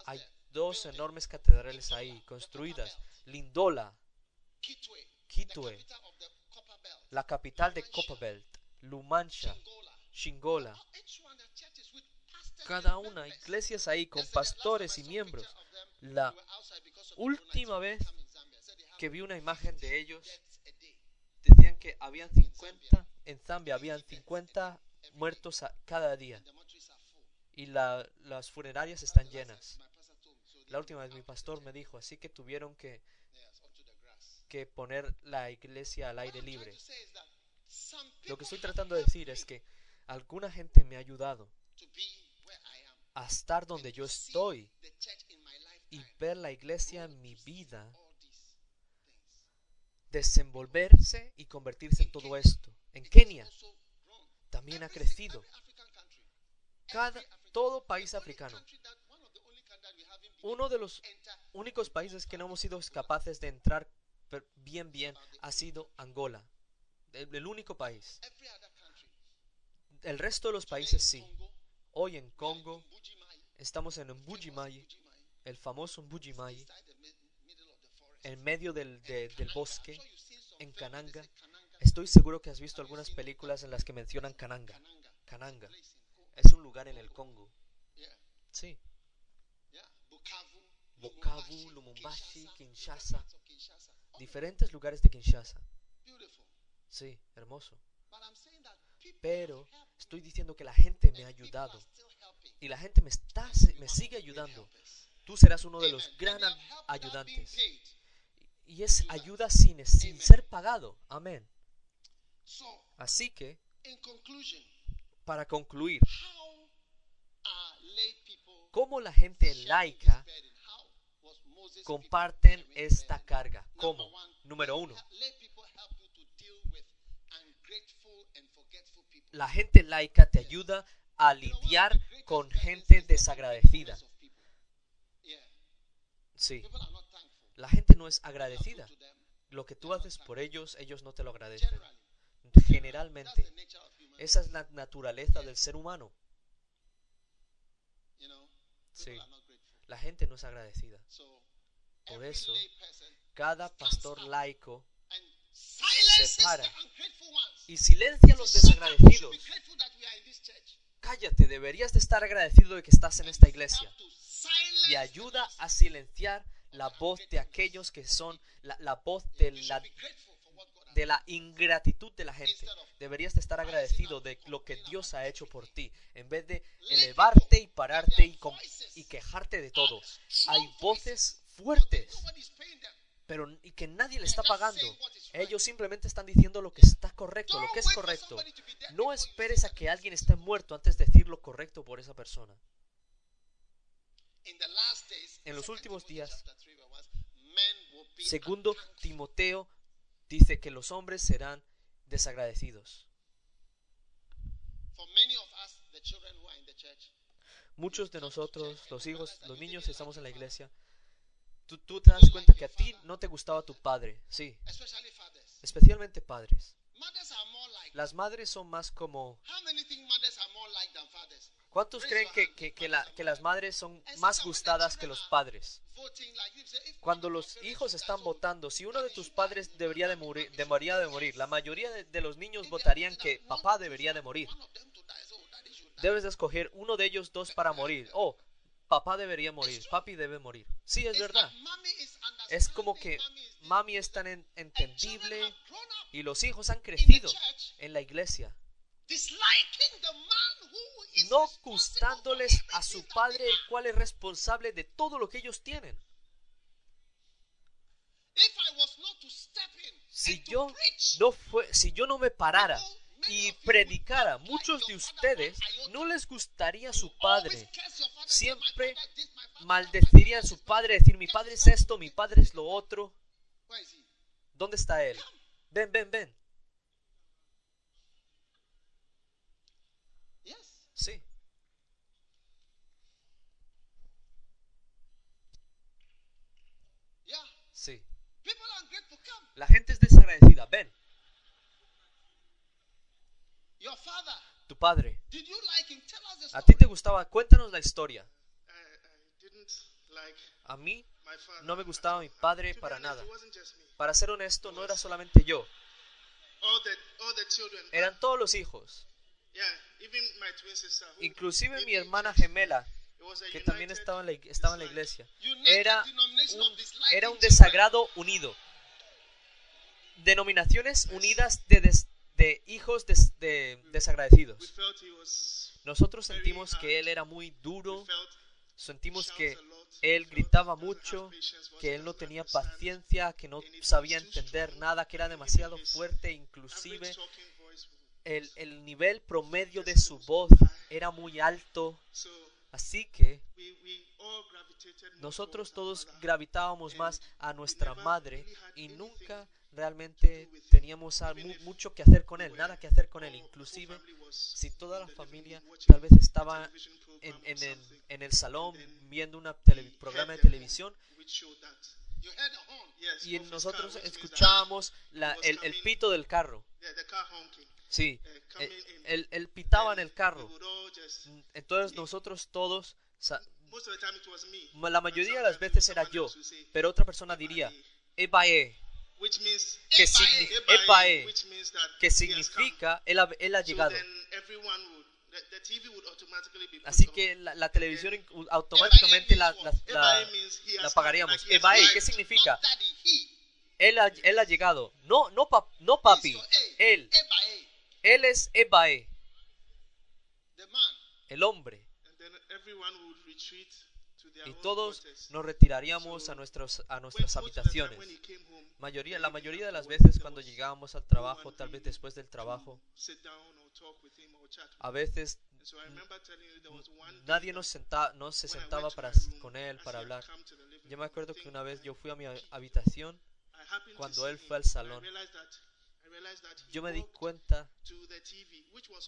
hay dos enormes catedrales ahí, construidas. Lindola, Kitwe, la capital de Copperbelt, Lumancha. Shingola. Cada una, iglesias ahí con pastores y miembros. La última vez que vi una imagen de ellos, decían que habían 50, en Zambia habían 50 muertos cada día y la- las funerarias están llenas. La última vez mi pastor me dijo, así que tuvieron que, poner la iglesia al aire libre. Lo que estoy tratando de decir es que alguna gente me ha ayudado a estar donde yo estoy y ver la iglesia en mi vida desenvolverse y convertirse en todo esto. En Kenia también ha crecido. Cada, todo país africano. Uno de los únicos países que no hemos sido capaces de entrar bien bien ha sido Angola. El, el único país. El resto de los países sí. Hoy en Congo estamos en Mbujimayi, el famoso Mbujimayi, en medio del, bosque, en Kananga. Estoy seguro que has visto algunas películas en las que mencionan Kananga. Kananga. Es un lugar en el Congo. Sí. Bukavu, Lumumbashi, Kinshasa. Diferentes lugares de Kinshasa. Sí, hermoso. But I'm saying that people Pero estoy diciendo que la gente me ha ayudado. Y la gente me, está, me sigue ayudando. Tú serás uno de los gran ayudantes. Y es ayuda sin, sin ser pagado. Amén. Así que, para concluir, ¿cómo la gente laica comparten esta carga? ¿Cómo? Número uno, la gente laica te ayuda a lidiar con gente desagradecida. Sí, la gente no es agradecida. Lo que tú haces por ellos, ellos no te lo agradecen. Generalmente, esa es la naturaleza del ser humano. Sí. La gente no es agradecida. Por eso, Cada pastor laico and silences para. the ungrateful ones. y silencia a los desagradecidos. Cállate, deberías de estar agradecido de que estás en esta iglesia. y ayuda a silenciar la voz de aquellos que son la, la voz de la, de la ingratitud de la gente. Deberías de estar agradecido de lo que Dios ha hecho por ti, en vez de elevarte y pararte y, y quejarte de todo. Hay voces fuertes. Pero y que nadie le está pagando. Ellos simplemente están diciendo lo que está correcto, lo que es correcto. No esperes a que alguien esté muerto antes de decir lo correcto por esa persona. En los últimos días, chapter 3, verse 1, men will be Segundo. Timoteo dice que los hombres serán desagradecidos. Muchos de nosotros, los hijos, los niños, estamos en la iglesia. Tú, tú te das cuenta que a ti no te gustaba tu padre, sí, especialmente padres. Las madres son más como... ¿Cuántos creen que, que- que la- que las madres son más gustadas que los padres? Cuando los hijos están votando, si uno de tus padres debería de morir, debería de morir, la mayoría de, de los niños votarían que papá debería de morir. Debes de escoger uno de ellos dos para morir. Oh, papá debería morir, papi debe morir. Sí, es verdad. Es como que mami es tan en- entendible y los hijos han crecido en la iglesia, no gustándoles a su padre, el cual es responsable de todo lo que ellos tienen. Si yo no fue, si yo no me parara y predicara, muchos de ustedes no les gustaría su padre. always curse your father, say, "My Siempre maldecirían a su padre, decir mi padre es esto, mi padre es lo otro. that." Where is he? ¿Dónde está él? Ven, ven, ven. Sí. Sí. La gente es desagradecida. Ven, Your father. tu padre. Did you like him? Tell us the ¿A story. ti te gustaba? Cuéntanos la historia. I, I didn't like A mí my father. no me gustaba mi padre para honest, nada. Para ser honesto, no era solamente yo. All the all the children. Eran todos los hijos. Yeah, even my twin sister. who Inclusive mi hermana gemela, a que también estaba en la, estaba en la iglesia. Era un, era un desagrado unido. Denominaciones unidas de, des- de hijos des- de desagradecidos. Nosotros sentimos que él era muy duro, sentimos que él gritaba mucho, que él no tenía paciencia, que no sabía entender nada, que era demasiado fuerte, inclusive el, el nivel promedio de su voz era muy alto. Así que nosotros todos gravitábamos más a nuestra madre y nunca realmente teníamos mucho que hacer con él, nada que hacer con él. Inclusive si toda la familia tal vez estaba en, el, something, en el salón viendo un programa de televisión y nosotros escuchábamos la- el, el pito del carro. Sí, eh, coming eh, él, él pitaba en el carro. just- Entonces nosotros todos, la mayoría de las veces era yo, pero otra persona diría, Ebae, which means que, signi- Ebae, que significa él ha, él ha llegado. Así que la, la televisión automáticamente la, la, la- apagaríamos. Ebae. ¿qué significa? Él ha, él ha llegado. No, no, pap- no papi, él. Él es Ebae, the man. el hombre. And then everyone would retreat to their Y todos nos retiraríamos a, nuestros, a nuestras habitaciones. Mayoría, la mayoría de las veces cuando llegábamos al trabajo, tal vez después del trabajo, a veces nadie nos senta, no se sentaba para, con él para hablar. Yo me acuerdo que una vez yo fui a mi habitación, cuando él fue al salón, yo me di cuenta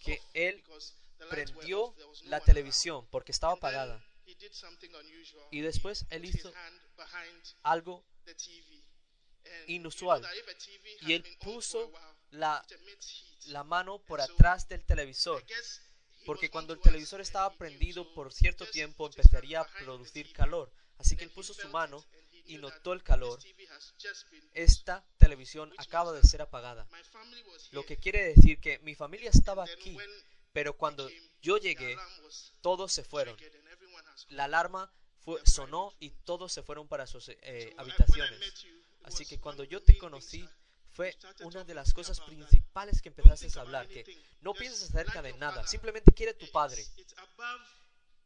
que él prendió la televisión porque estaba apagada. Y después él hizo algo inusual. Y él puso la, la mano por atrás del televisor. Porque cuando el televisor estaba prendido por cierto tiempo empezaría a producir calor. Así que él puso su mano y notó el calor. Esta televisión acaba de ser apagada. Lo que quiere decir que mi familia estaba aquí, pero cuando yo llegué, todos se fueron. La alarma fue, sonó y todos se fueron para sus eh, habitaciones. Así que cuando yo te conocí, fue una de las cosas principales que empezaste a hablar, que no pienses acerca de nada, simplemente quiere tu padre.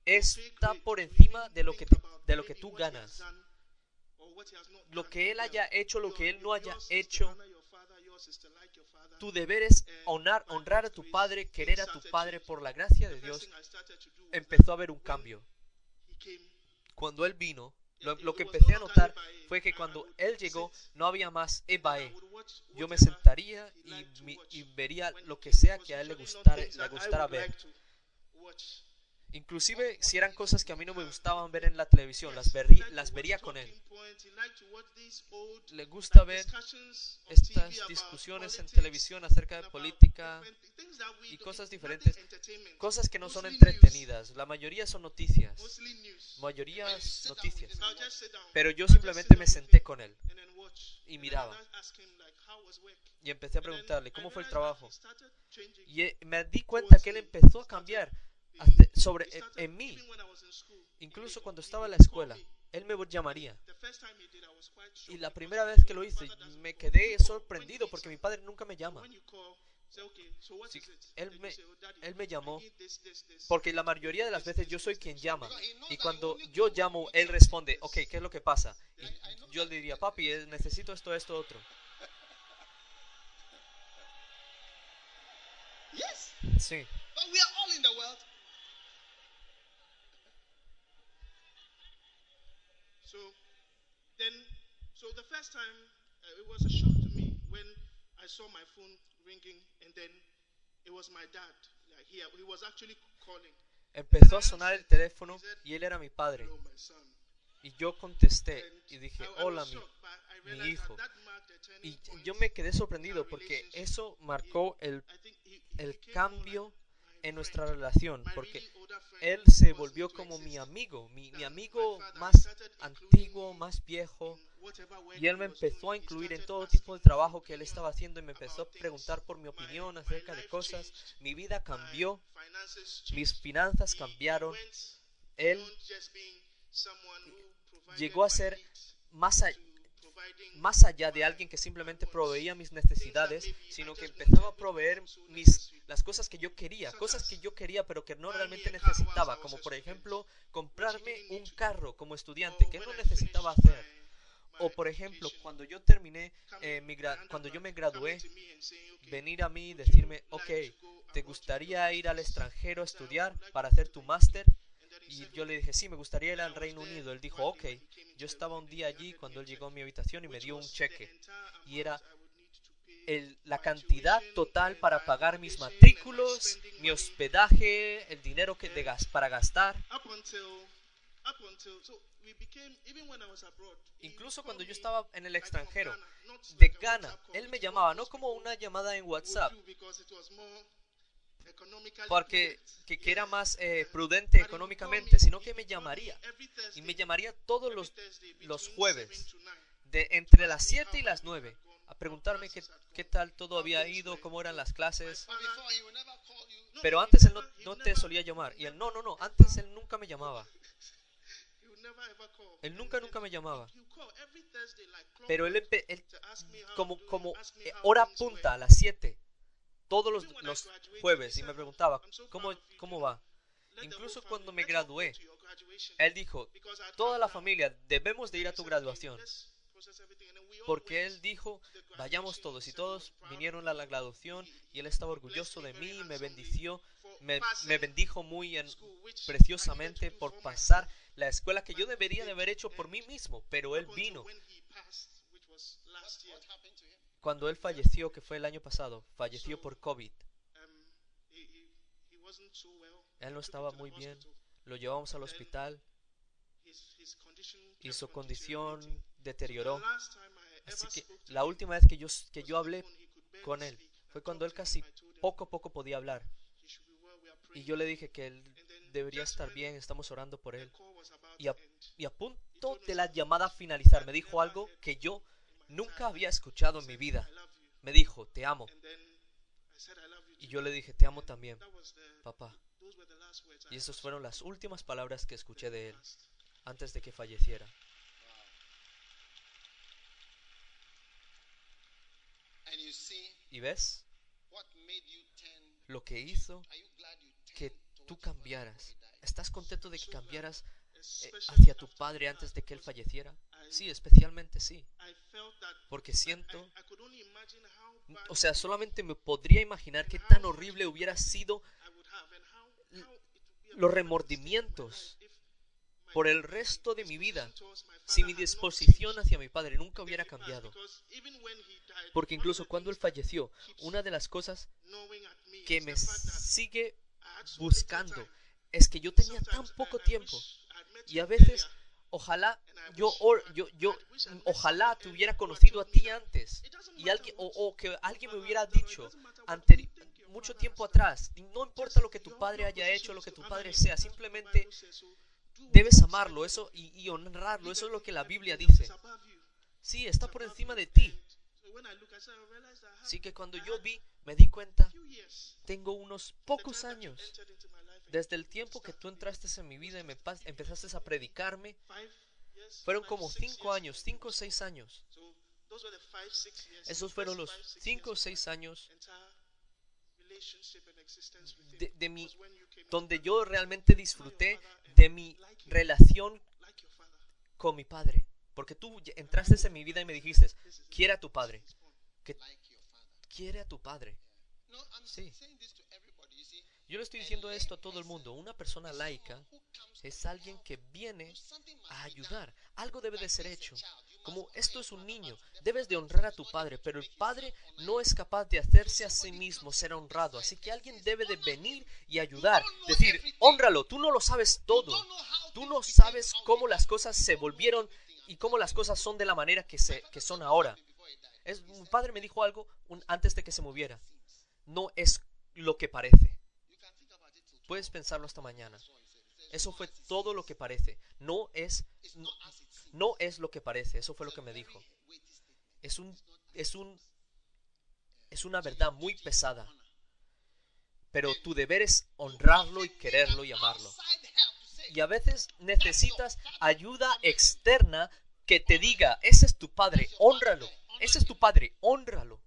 Está por encima de lo que, te- de lo que tú ganas. Lo que él haya hecho, lo que él no haya hecho, tu deber es honrar, honrar a tu padre, querer a tu padre por la gracia de Dios. Empezó a haber un cambio. Cuando él vino, lo, que empecé a notar fue que cuando él llegó, no había más Ebae. Yo me sentaría y, vería lo que sea que a él le gustara, le ver. Inclusive si eran cosas que a mí no me gustaban ver en la televisión, las, verí- las vería con él. Le gusta ver estas discusiones en televisión acerca de política y cosas diferentes, cosas que no son entretenidas. La mayoría son noticias, mayoría noticias. Pero yo simplemente me senté con él y miraba. y empecé a preguntarle cómo fue el trabajo. Y eh, me di cuenta que él empezó a cambiar sobre en, en mí. Incluso cuando estaba en la escuela, él me llamaría. Y la primera vez que lo hice, me quedé sorprendido porque mi padre nunca me llama. Sí, él me- él me llamó Porque la mayoría de las veces yo soy quien llama. Y cuando yo llamo, él responde, ok, ¿qué es lo que pasa? Y yo le diría, papi, eh, necesito esto, esto, otro. [laughs] Sí. but we are all in the world. So then, so the first time uh, it was a shock to me when I saw my phone ringing, and then it was my dad. Like he, he was actually calling. Empezó a sonar el teléfono y él era mi padre. Y yo contesté y dije, hola, mi, mi hijo. Y yo me quedé sorprendido porque eso marcó el, el cambio en nuestra relación, porque él se volvió como mi amigo, mi, amigo más antiguo, más viejo. Y él me empezó a incluir en todo tipo de trabajo que él estaba haciendo y me empezó a preguntar por mi opinión acerca de cosas. Mi vida cambió, mis finanzas cambiaron. Él llegó a ser más, a- to providing más allá de alguien que simplemente proveía mis necesidades, sino que empezaba a proveer mis, las cosas que yo quería, cosas que yo quería pero que no realmente necesitaba, como por ejemplo comprarme un carro como estudiante que no necesitaba hacer. O por ejemplo, cuando yo terminé, eh, mi cuando yo me gradué, venir a mí y decirme, ok, ¿te gustaría ir al extranjero a estudiar para hacer tu máster? Y yo le dije, sí, me gustaría ir al Reino Unido. Él dijo, ok. Yo estaba un día allí cuando él llegó a mi habitación y me dio un cheque. Y era la cantidad total para pagar mis matrículos, mi hospedaje, el dinero que de gas, para gastar. Incluso cuando yo estaba en el extranjero, de Ghana, él me llamaba, no como una llamada en WhatsApp, porque que, que era más eh, prudente económicamente, me- sino que me llamaría. Y me llamaría todos los, los jueves, 7 to 9. de entre las 7 y las 9, a preguntarme qué, qué tal todo había ido, cómo eran las clases. Pero antes él no, no te solía llamar. Y él, no, no, no, antes él nunca me llamaba. [laughs] Él nunca, nunca me llamaba. Pero él, él como, como eh, hora punta a las 7, todos los, los jueves, y me preguntaba, ¿cómo, cómo va? Incluso cuando me gradué, él dijo, toda la familia debemos de ir a tu graduación. Porque él dijo, vayamos todos. Y todos vinieron a me. la graduación y él estaba orgulloso me de mí, me handsomely bendició, me, me bendijo muy en- preciosamente por pasar la escuela que yo debería de haber hecho por mí mismo, pero él vino. when he passed, which was last year. What happened to him? Cuando él falleció, que fue el año pasado, falleció por COVID. Um. Él no estaba muy bien. Lo llevamos al hospital y su on condición deterioró. Así que la última vez que yo, que yo hablé con él fue cuando él casi poco a poco podía hablar. Y yo le dije que él debería estar bien, estamos orando por él. Y a, y a punto de la llamada finalizar, me dijo algo que yo nunca había escuchado en mi vida. Me dijo, te amo. Y yo le dije, te amo también, papá. Y esas fueron las últimas palabras que escuché de él antes de que falleciera. ¿Y ves lo que hizo que tú cambiaras? ¿Estás contento de que cambiaras eh, hacia tu padre antes de que él falleciera? Sí, especialmente sí. Porque siento, o sea, solamente me podría imaginar qué tan horrible hubiera sido los remordimientos por el resto de mi vida si mi disposición hacia mi padre nunca hubiera cambiado. Porque incluso cuando él falleció, una de las cosas que me sigue buscando es que yo tenía tan poco tiempo y a veces. Ojalá yo or- yo yo ojalá te hubiera conocido a ti antes y alguien o, o que alguien me hubiera dicho doesn't matter what anteri- you think your mucho tiempo atrás y no importa lo que tu padre haya hecho lo que tu padre sea simplemente debes amarlo eso y, y honrarlo eso es lo que la Biblia dice. sí está por encima de ti. Así que cuando yo vi me di cuenta. tengo unos pocos años desde el tiempo que tú entraste en mi vida y me empezaste a predicarme fueron como cinco años cinco o seis años. Esos fueron los cinco o seis años de, mi donde yo realmente disfruté de mi relación con mi padre. Porque tú entraste en mi vida y me dijiste quiere a tu padre que quiere a tu padre Sí. Yo le estoy diciendo esto a todo el mundo. Una persona laica es alguien que viene a ayudar. Algo debe de ser hecho. Como esto es un niño debes de honrar a tu padre pero el padre no es capaz de hacerse a sí mismo ser honrado. Así que alguien debe de venir y ayudar. Decir honralo tú no lo sabes todo. Tú no sabes cómo las cosas se volvieron y cómo las cosas son de la manera que, se, que son ahora. Es, mi padre me dijo algo antes de que se moviera. No es lo que parece puedes pensarlo hasta mañana. Eso fue todo lo que parece. No es no, es lo que parece eso fue lo que me dijo. Es un es un es una verdad muy pesada. Pero tu deber es honrarlo y quererlo y amarlo. Y a veces necesitas ayuda externa que te diga ese es tu padre honralo. Ese es tu padre honralo.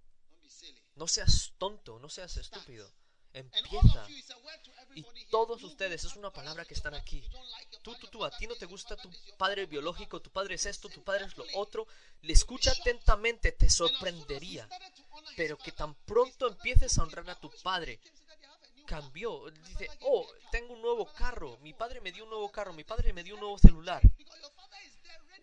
No seas tonto no seas estúpido empieza y todos ustedes es una palabra que están aquí tú, tú, tú, a ti no te gusta tu padre biológico, tu padre es esto, tu padre es lo otro, le escucha atentamente, te sorprendería. Pero que tan pronto empieces a honrar a tu padre, cambió. Dice, oh, tengo un nuevo carro, mi padre me dio un nuevo carro, mi padre me dio un nuevo celular.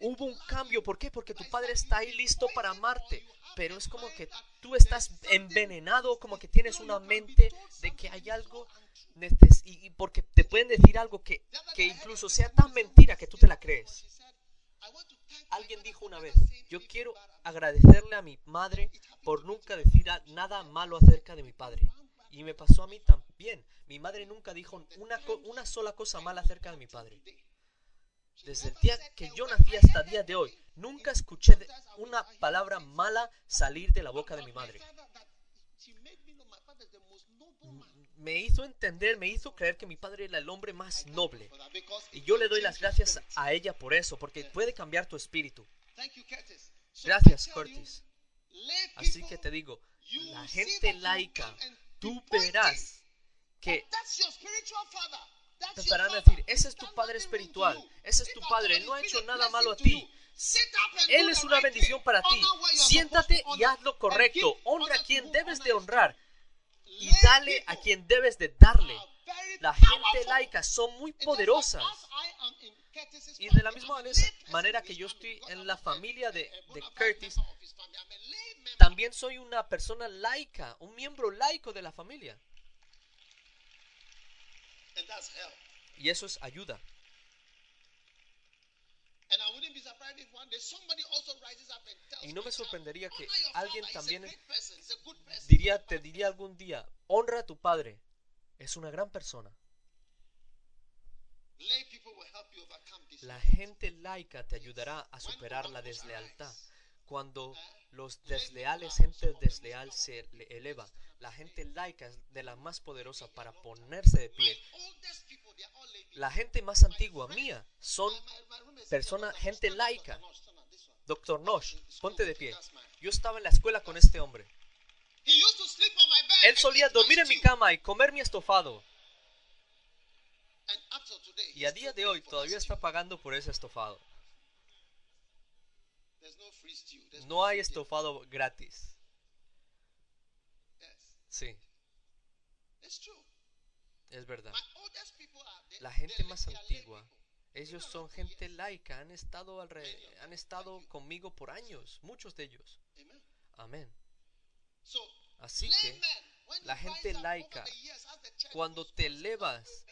Hubo un cambio. ¿por qué? Porque tu padre está ahí listo para amarte, pero es como que tú estás envenenado, como que tienes una mente de que hay algo y, porque te pueden decir algo que, que incluso sea tan mentira que tú te la crees. She said, "I want to thank my Alguien dijo una vez, yo quiero bad about me." agradecerle a mi madre por nunca decir nada malo acerca de mi padre. Y me pasó a mí también. Mi madre nunca dijo una, una sola cosa mala acerca de mi padre. Desde el día que yo nací hasta el día de hoy, nunca escuché una palabra mala salir de la boca de mi madre. Me hizo entender, me hizo creer que mi padre era el hombre más noble. Y yo le doy las gracias a ella por eso, porque puede cambiar tu espíritu. Gracias, Curtis. Así que te digo, la gente laica, tú verás que te estarán a decir, ese es tu padre espiritual, ese es tu padre, él no ha hecho nada malo a ti. Él es una bendición para ti. Where you're Siéntate y haz lo correcto. Honra a quien debes de honrar y dale a quien debes de darle. La gente laica son muy poderosas. Y de la misma manera- que yo estoy en la familia de, de Curtis, también soy una persona laica, un miembro laico de la familia. And that's hell. Y eso es ayuda. Y no me sorprendería que "Honor your alguien también diría, te diría algún día, honra a tu padre. Es una gran persona. person." Lay people will help you overcome this. La gente laica te ayudará a superar la deslealtad. Cuando los desleales, gente desleal se le- eleva, la gente laica es de la más poderosa para ponerse de pie. La gente más antigua mía son persona, gente laica. Doctor Nosh, ponte de pie. Yo estaba en la escuela con este hombre. Él solía dormir en mi cama y comer mi estofado. Y a día de hoy todavía está pagando por ese estofado. No hay estofado gratis. Sí, es verdad. La gente más antigua, ellos son gente laica, han estado, alre- han estado conmigo por años, muchos de ellos. Amén. Así que la gente laica, cuando te elevas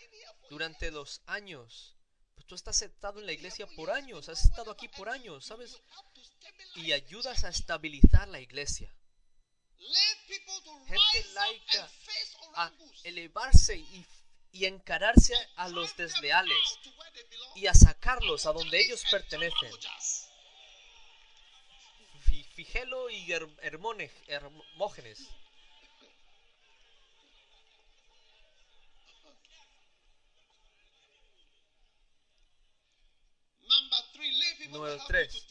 durante los años, pues tú estás sentado en la iglesia por años, has estado aquí por años, ¿sabes? Y ayudas a estabilizar la iglesia, gente laica a elevarse y, y encararse a los desleales y a sacarlos a donde ellos pertenecen. Fi- Figelo y Hermógenes. Número tres,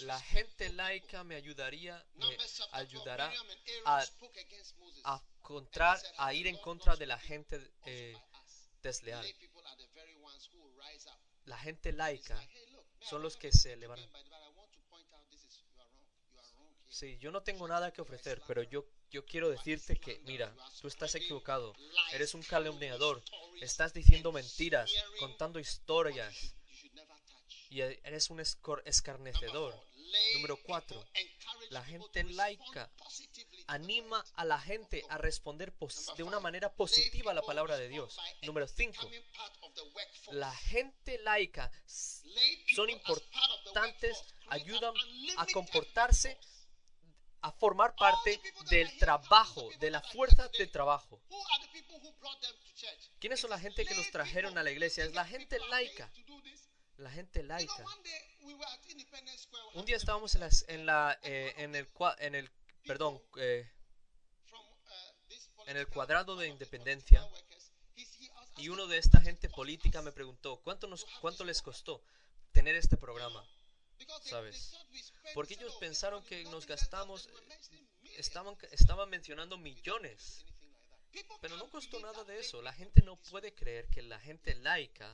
La gente laica me ayudaría, ayudará a, a, contrar, a ir en contra de la gente eh, desleal. La gente laica son los que se elevarán. Sí, yo no tengo nada que ofrecer, pero yo, yo quiero decirte que, mira, tú estás equivocado. Eres un calumniador. Estás diciendo mentiras, contando historias. Y e- eres un escarnecedor. Número cuatro, la gente laica anima a la gente a responder de una manera positiva a la palabra de Dios. Número cinco, la gente laica son importantes, ayudan a comportarse, a formar parte del trabajo, de la fuerza de trabajo. ¿Quiénes son la gente que los trajeron a la iglesia? Es la gente laica. La gente laica. Un día estábamos en, las- en la, eh, en el, cua- en el, perdón, eh, en el cuadrado de independencia y uno de esta gente política me preguntó, ¿cuánto, nos, cuánto les costó tener este programa? ¿Sabes? Porque ellos pensaron que nos gastamos, eh, estaban, estaban mencionando millones, pero no costó nada de eso. La gente no puede creer que la gente laica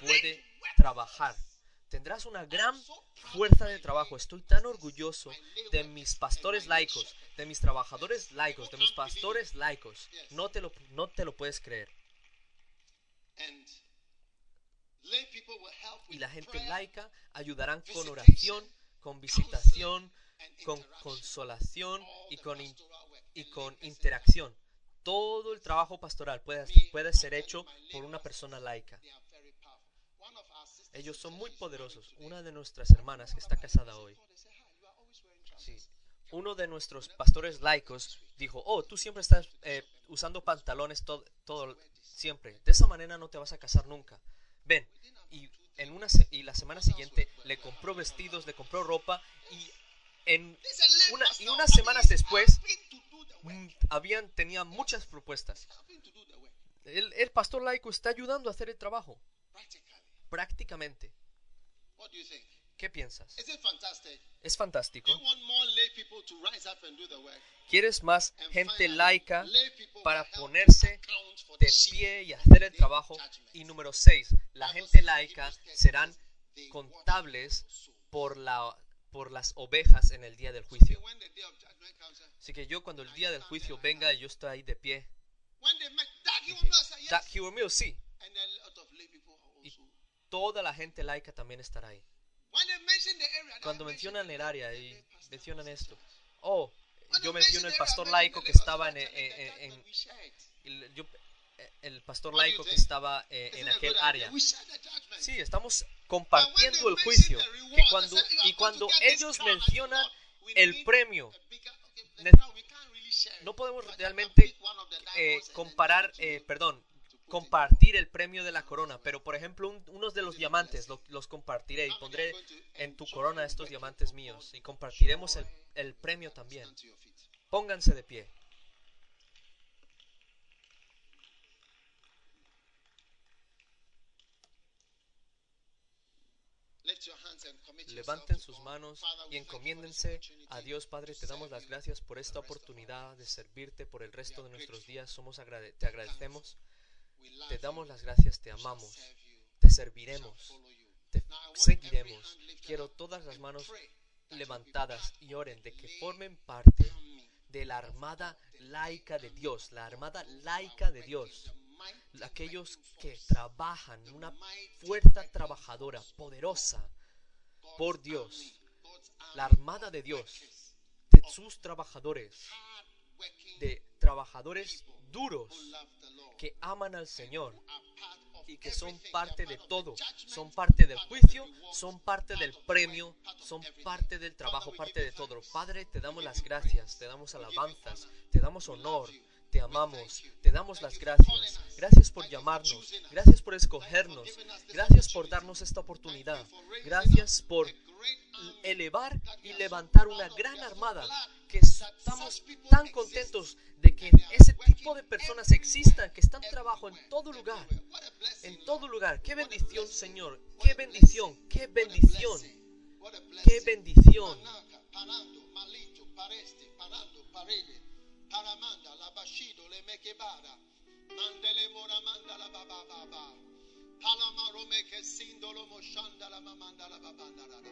puede trabajar. Tendrás una gran fuerza de trabajo. Estoy tan orgulloso de mis pastores laicos, de mis trabajadores laicos, de mis pastores laicos. No te lo, no te lo puedes creer. Y la gente laica ayudarán con oración, con visitación, con consolación y con, in- y con interacción. Todo el trabajo pastoral puede, puede ser hecho por una persona laica. Ellos son muy poderosos. Una de nuestras hermanas que está casada hoy. Sí. Uno de nuestros pastores laicos dijo, oh, tú siempre estás eh, usando pantalones todo, todo, siempre. De esa manera no te vas a casar nunca. Ven. Y, en una, y la semana siguiente le compró vestidos, le compró ropa y, en y unas semanas después mm, habían, tenía muchas propuestas. El pastor laico está ayudando a hacer el trabajo, prácticamente. What do you think? ¿Qué piensas? Is it fantastic? Es fantástico. ¿Quieres más gente laica para ponerse de pie y hacer el trabajo? Y número 6, la gente laica serán contables por, la, por las ovejas en el día del juicio. Uh, Así que yo cuando el día del juicio venga yo estoy ahí de pie, when they toda la gente laica también estará ahí. Cuando mencionan el área y mencionan esto, oh, yo menciono el pastor laico que estaba en, pastor, en- el, yo- el pastor laico que estaba eh, en aquel área. Sí, estamos compartiendo el juicio. the Que reward, cuando, they say, "You are y cuando ellos crown." I said, mencionan "Lord, we el premio, no podemos realmente eh, comparar, eh, perdón. Compartir el premio de la corona. Pero, por ejemplo, un- unos de los diamantes lo- los compartiré y pondré en tu corona estos diamantes míos y compartiremos el, premio también. Pónganse de pie. Levanten sus manos y encomiéndense a Dios Padre. Te damos las gracias por esta oportunidad de servirte por el resto de nuestros días. Somos agrade- te agradecemos, te damos las gracias, te amamos, te serviremos, te seguiremos. Quiero todas las manos levantadas y oren de que formen parte de la armada laica de Dios, la armada laica de Dios. aquellos que trabajan, una fuerza trabajadora, poderosa, por Dios, la armada de Dios, de sus trabajadores, de trabajadores duros que aman al Señor y que son parte de todo, son parte del juicio, son parte part del premio, son parte del trabajo, parte de todo. Padre, te damos las gracias, te damos alabanzas, te damos honor. Te amamos, te damos las gracias. Gracias por llamarnos, gracias por escogernos, gracias por darnos esta oportunidad, gracias por elevar y levantar una gran armada que estamos tan contentos de que ese tipo de personas existan, que están trabajo en todo lugar, en todo lugar. Qué bendición. Señor, qué bendición, qué bendición. What a qué bendición. La bashido, le mekebara, mandele moramanda la baba baba, palamaro meke sindolo moshanda la mamanda la babanda la la,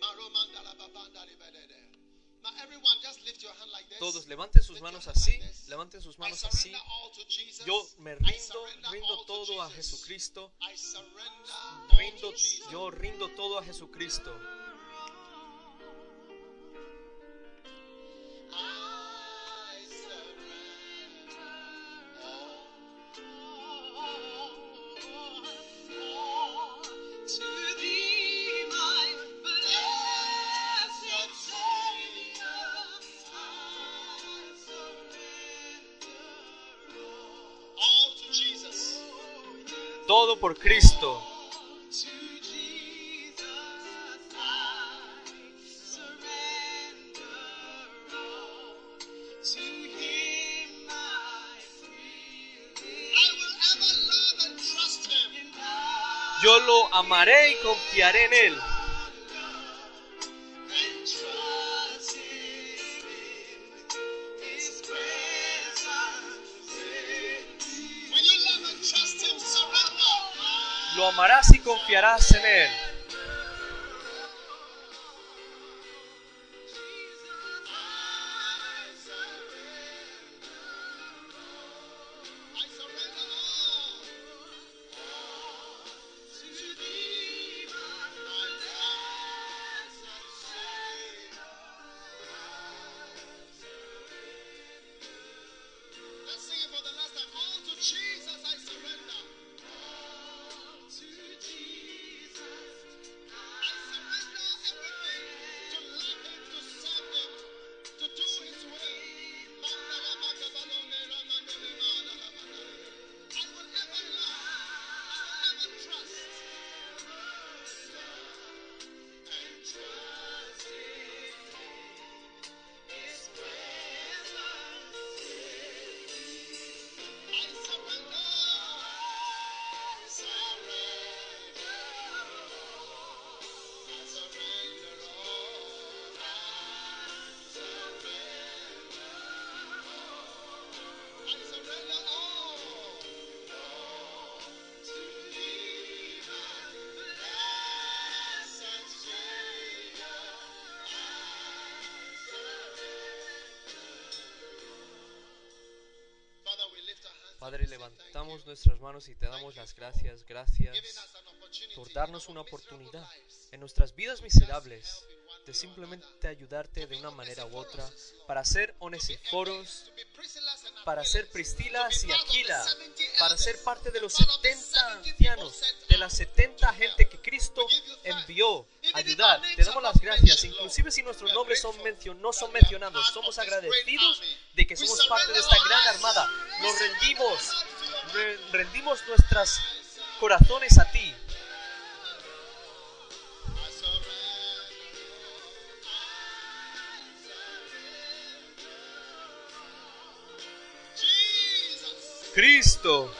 maromanda la babanda li belede. Now everyone just lift your hand like this. Todos levanten sus manos así, levanten sus manos así. Yo me rindo, rindo todo a. Jesucristo. Rindo, yo rindo todo a Jesucristo. Trust Him? Surrender. Lo amarás y confiarás en Él. Levantamos nuestras manos y te damos las gracias, gracias por darnos una oportunidad en nuestras vidas miserables de simplemente ayudarte de una manera u otra para ser onesiforos, para ser Priscilas to y Aquila, 70 para ser parte de los part of the 70 70 ancianos, de las 70 to gente que Cristo envió ayudar. Te damos las gracias, inclusive si nuestros nombres son grateful mencio- no son mencionados, somos agradecidos de que somos parte de esta gran armada. Nos rendimos, re- rendimos nuestros corazones a ti. Cristo,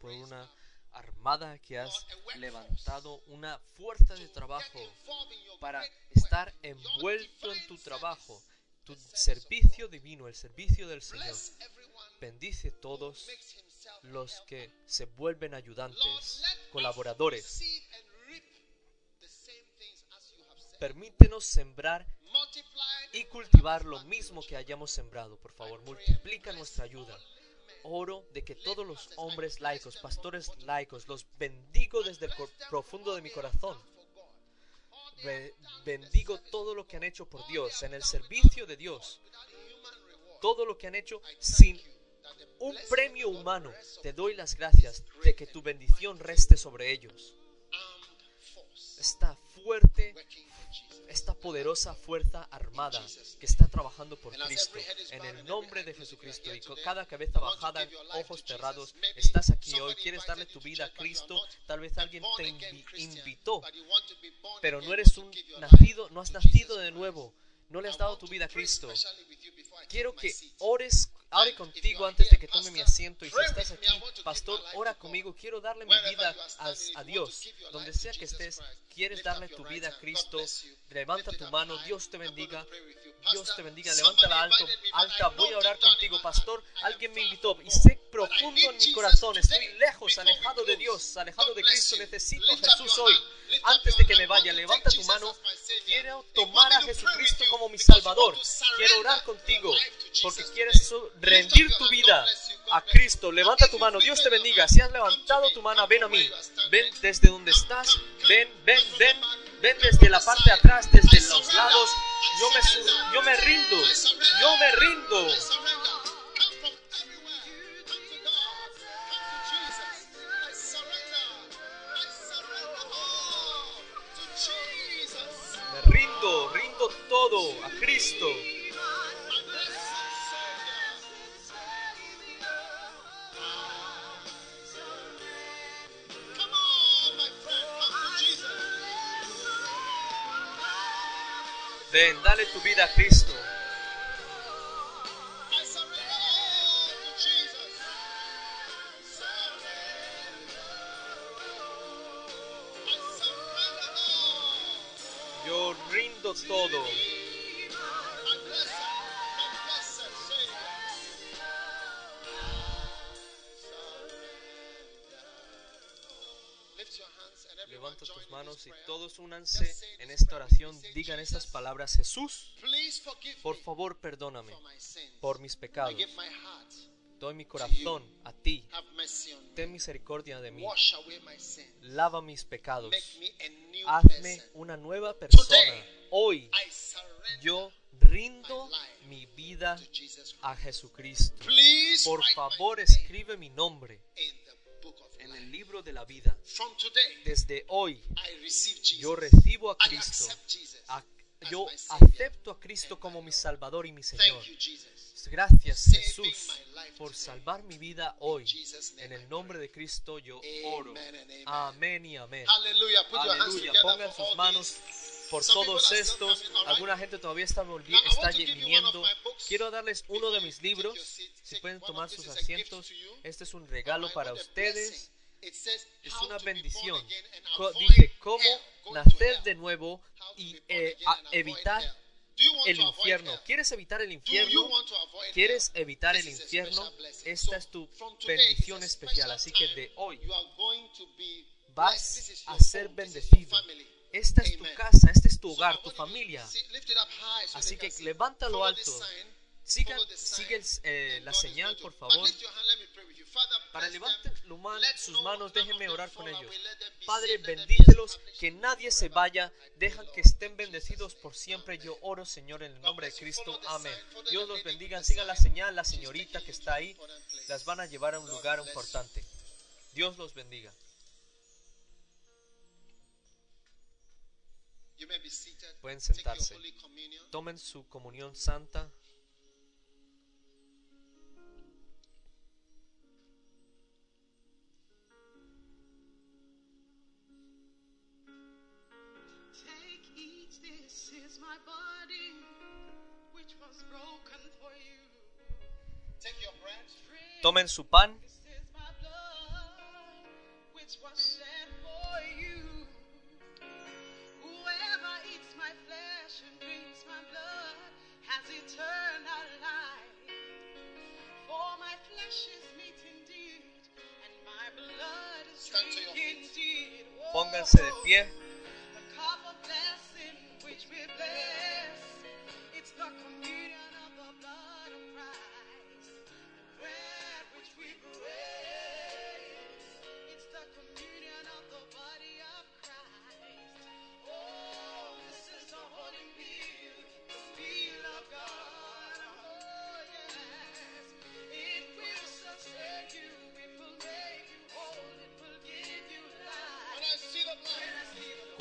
por una armada que has levantado, una fuerza de trabajo para estar envuelto en tu trabajo, tu servicio divino, el servicio del Señor. Bendice todos los que se vuelven ayudantes, colaboradores. Permítenos sembrar y cultivar lo mismo que hayamos sembrado. Por favor, multiplica nuestra ayuda. Oro de que todos los hombres laicos, pastores laicos, los bendigo desde el profundo de mi corazón. Be- bendigo todo lo que han hecho por Dios, en el servicio de Dios. Todo lo que han hecho sin un premio humano. Te doy las gracias de que tu bendición reste sobre ellos. Esta fuerte, esta poderosa fuerza armada que está trabajando por Cristo. En el nombre de Jesucristo y con cada cabeza bajada, ojos cerrados, estás aquí hoy. Quieres darle tu vida a Cristo. Tal vez alguien te invi- invitó, pero no eres un nacido, no has nacido de nuevo. No le has dado tu vida a Cristo. Quiero que ores, ore contigo antes de que tome mi asiento. Y si estás aquí, pastor, ora conmigo. Quiero darle mi vida a, a Dios. Donde sea que estés, quieres darle tu vida a Cristo. Levanta tu mano. Dios te bendiga. Dios te bendiga. Levántala alto, alta. Voy a orar contigo, pastor. Alguien me invitó y sé profundo en mi corazón. Estoy lejos, alejado de Dios, alejado de Cristo. Necesito a Jesús hoy. Antes de que me vaya, levanta tu mano. Quiero tomar a Jesucristo como mi Salvador. Quiero orar contigo porque quieres rendir tu vida a Cristo. Levanta tu mano. Dios te bendiga. Si has levantado tu mano, ven a mí. Ven desde donde estás. Ven, ven, ven. Ven desde la parte de atrás, desde los lados. Yo me, yo me rindo. Yo me rindo. Me rindo, rindo todo a Cristo. Ven, dale tu vida a Cristo. Todos únanse en esta oración. Digan estas palabras. Jesús, por favor, perdóname por mis pecados. Doy mi corazón a ti. Ten misericordia de mí. Lava mis pecados. Hazme una nueva persona. Hoy yo rindo mi vida a Jesucristo. Por favor, escribe mi nombre en el libro de la vida. From today, Desde hoy yo recibo a Cristo. yo acepto a Cristo como mi Salvador y mi Señor. Gracias Jesús por salvar mi vida hoy. En el nombre de Cristo yo oro. Amén y amén. Aleluya. Pongan sus manos por todos estos. Alguna gente todavía está, está viniendo. Quiero darles uno de mis libros. Si pueden tomar sus asientos. Este es un regalo para ustedes. Es una bendición. Dice cómo nacer de nuevo y eh, evitar el infierno. ¿Quieres evitar el infierno? ¿Quieres evitar el infierno? Esta es tu bendición especial. special Así que de hoy vas a ser bendecido. Esta es tu casa, este es tu hogar, tu familia. Así que levántalo alto. Sigan, sigue el- eh, la señal, por favor. Para levanten man- sus no manos, déjenme orar con ellos. Padre, bendícelos, que nadie se vaya, dejan que estén bendecidos por siempre. Yo oro, Señor, en el nombre de Cristo. Amén. Dios los bendiga. Sigan la señal, la señorita que está ahí. Las van a llevar a un lugar importante. Dios los bendiga. Pueden sentarse. Tomen su comunión santa. My body, which was broken for you. Take your bread. Drink, Tomen su pan. this is my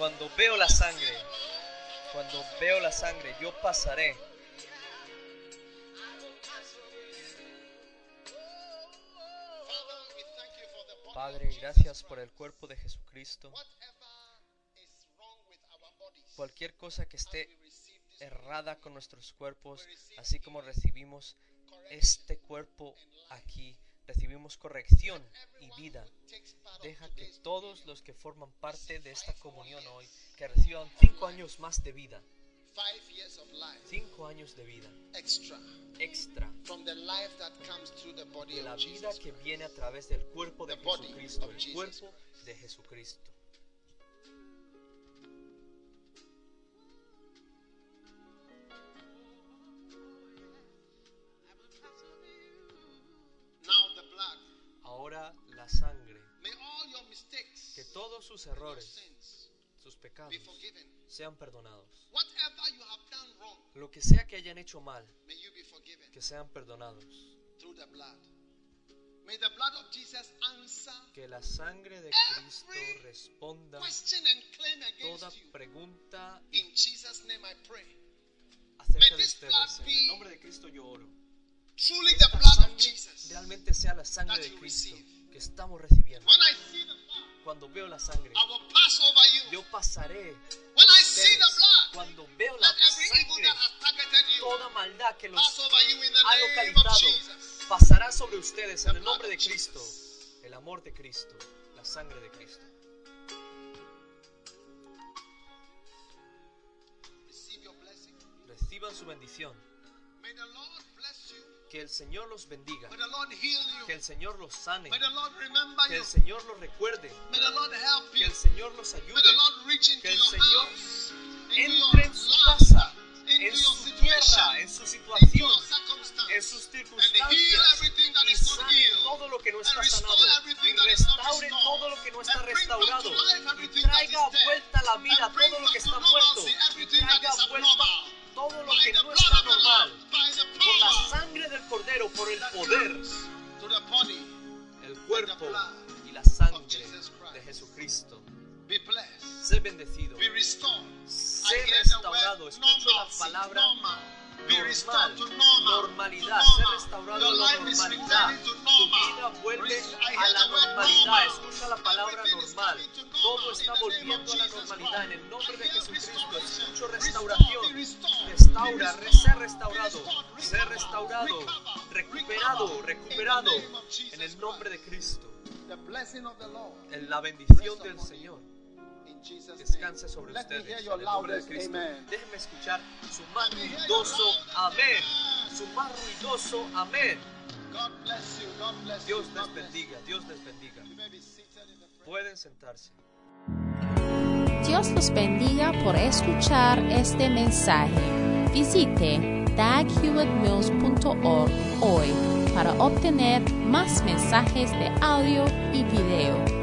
Cuando veo la sangre, cuando veo la sangre, yo pasaré. Padre, gracias por el cuerpo de Jesucristo. Cualquier cosa que esté errada con nuestros cuerpos, así como recibimos este cuerpo aquí, recibimos corrección y vida. Deja que todos los que forman parte de esta comunión hoy, que reciban cinco años más de vida, five years of life cinco años de vida extra extra from the life that comes through the body de la of vida Jesus. que viene a través del cuerpo de The Jesucristo, of el Jesus cuerpo de Jesucristo. Now the blood. Ahora la sangre, May all your mistakes, que todos sus errores, sins sus pecados, be forgiven. sean perdonados. Whatever Lo que sea que hayan hecho mal, que sean perdonados. through the blood. May the blood of Jesus answer Que la sangre de Cristo responda toda pregunta In Jesus' name I pray. acerca de ustedes. En el nombre de Cristo yo oro. Truly the Esta blood of sangre Jesus. realmente sea la sangre de Cristo que estamos recibiendo. When I see the blood, Cuando veo la sangre, I will pass over you. yo pasaré. When Cuando veo la sangre, toda maldad que los ha localizado pasará sobre ustedes en el nombre de Cristo. El amor de Cristo, la sangre de Cristo. Reciban su bendición. Que el Señor los bendiga. Que el Señor los sane. Que el Señor los recuerde. Que el Señor los ayude. Que el Señor Entre en su casa, en su tierra, en su situación, en sus circunstancias y sane todo lo que no está sanado. Y restaure todo lo que no está restaurado. y traiga vuelta la vida todo lo que está muerto. y traiga vuelta todo lo que no está normal. Por la sangre del cordero por el poder el cuerpo y la sangre de Jesucristo sé bendecido The restaurado escucho la palabra normal. Normalidad, ser restaurado a la normalidad. Tu vida vuelve a la normalidad. normal. Escucha la palabra normal. Todo está volviendo a la normalidad en el nombre de Jesucristo. Escucho restauración. Restaura, ser restaurado, ser restaurado, recuperado, recuperado en el nombre de. Cristo. En la bendición del Señor descanse sobre ustedes. En el nombre de Cristo. Déjenme escuchar su más ruidoso amén. Su más ruidoso amén. Dios les bendiga, Dios les bendiga. Pueden sentarse. Dios los bendiga por escuchar este mensaje. Visite daghewittmills.org hoy para obtener más mensajes de audio y video,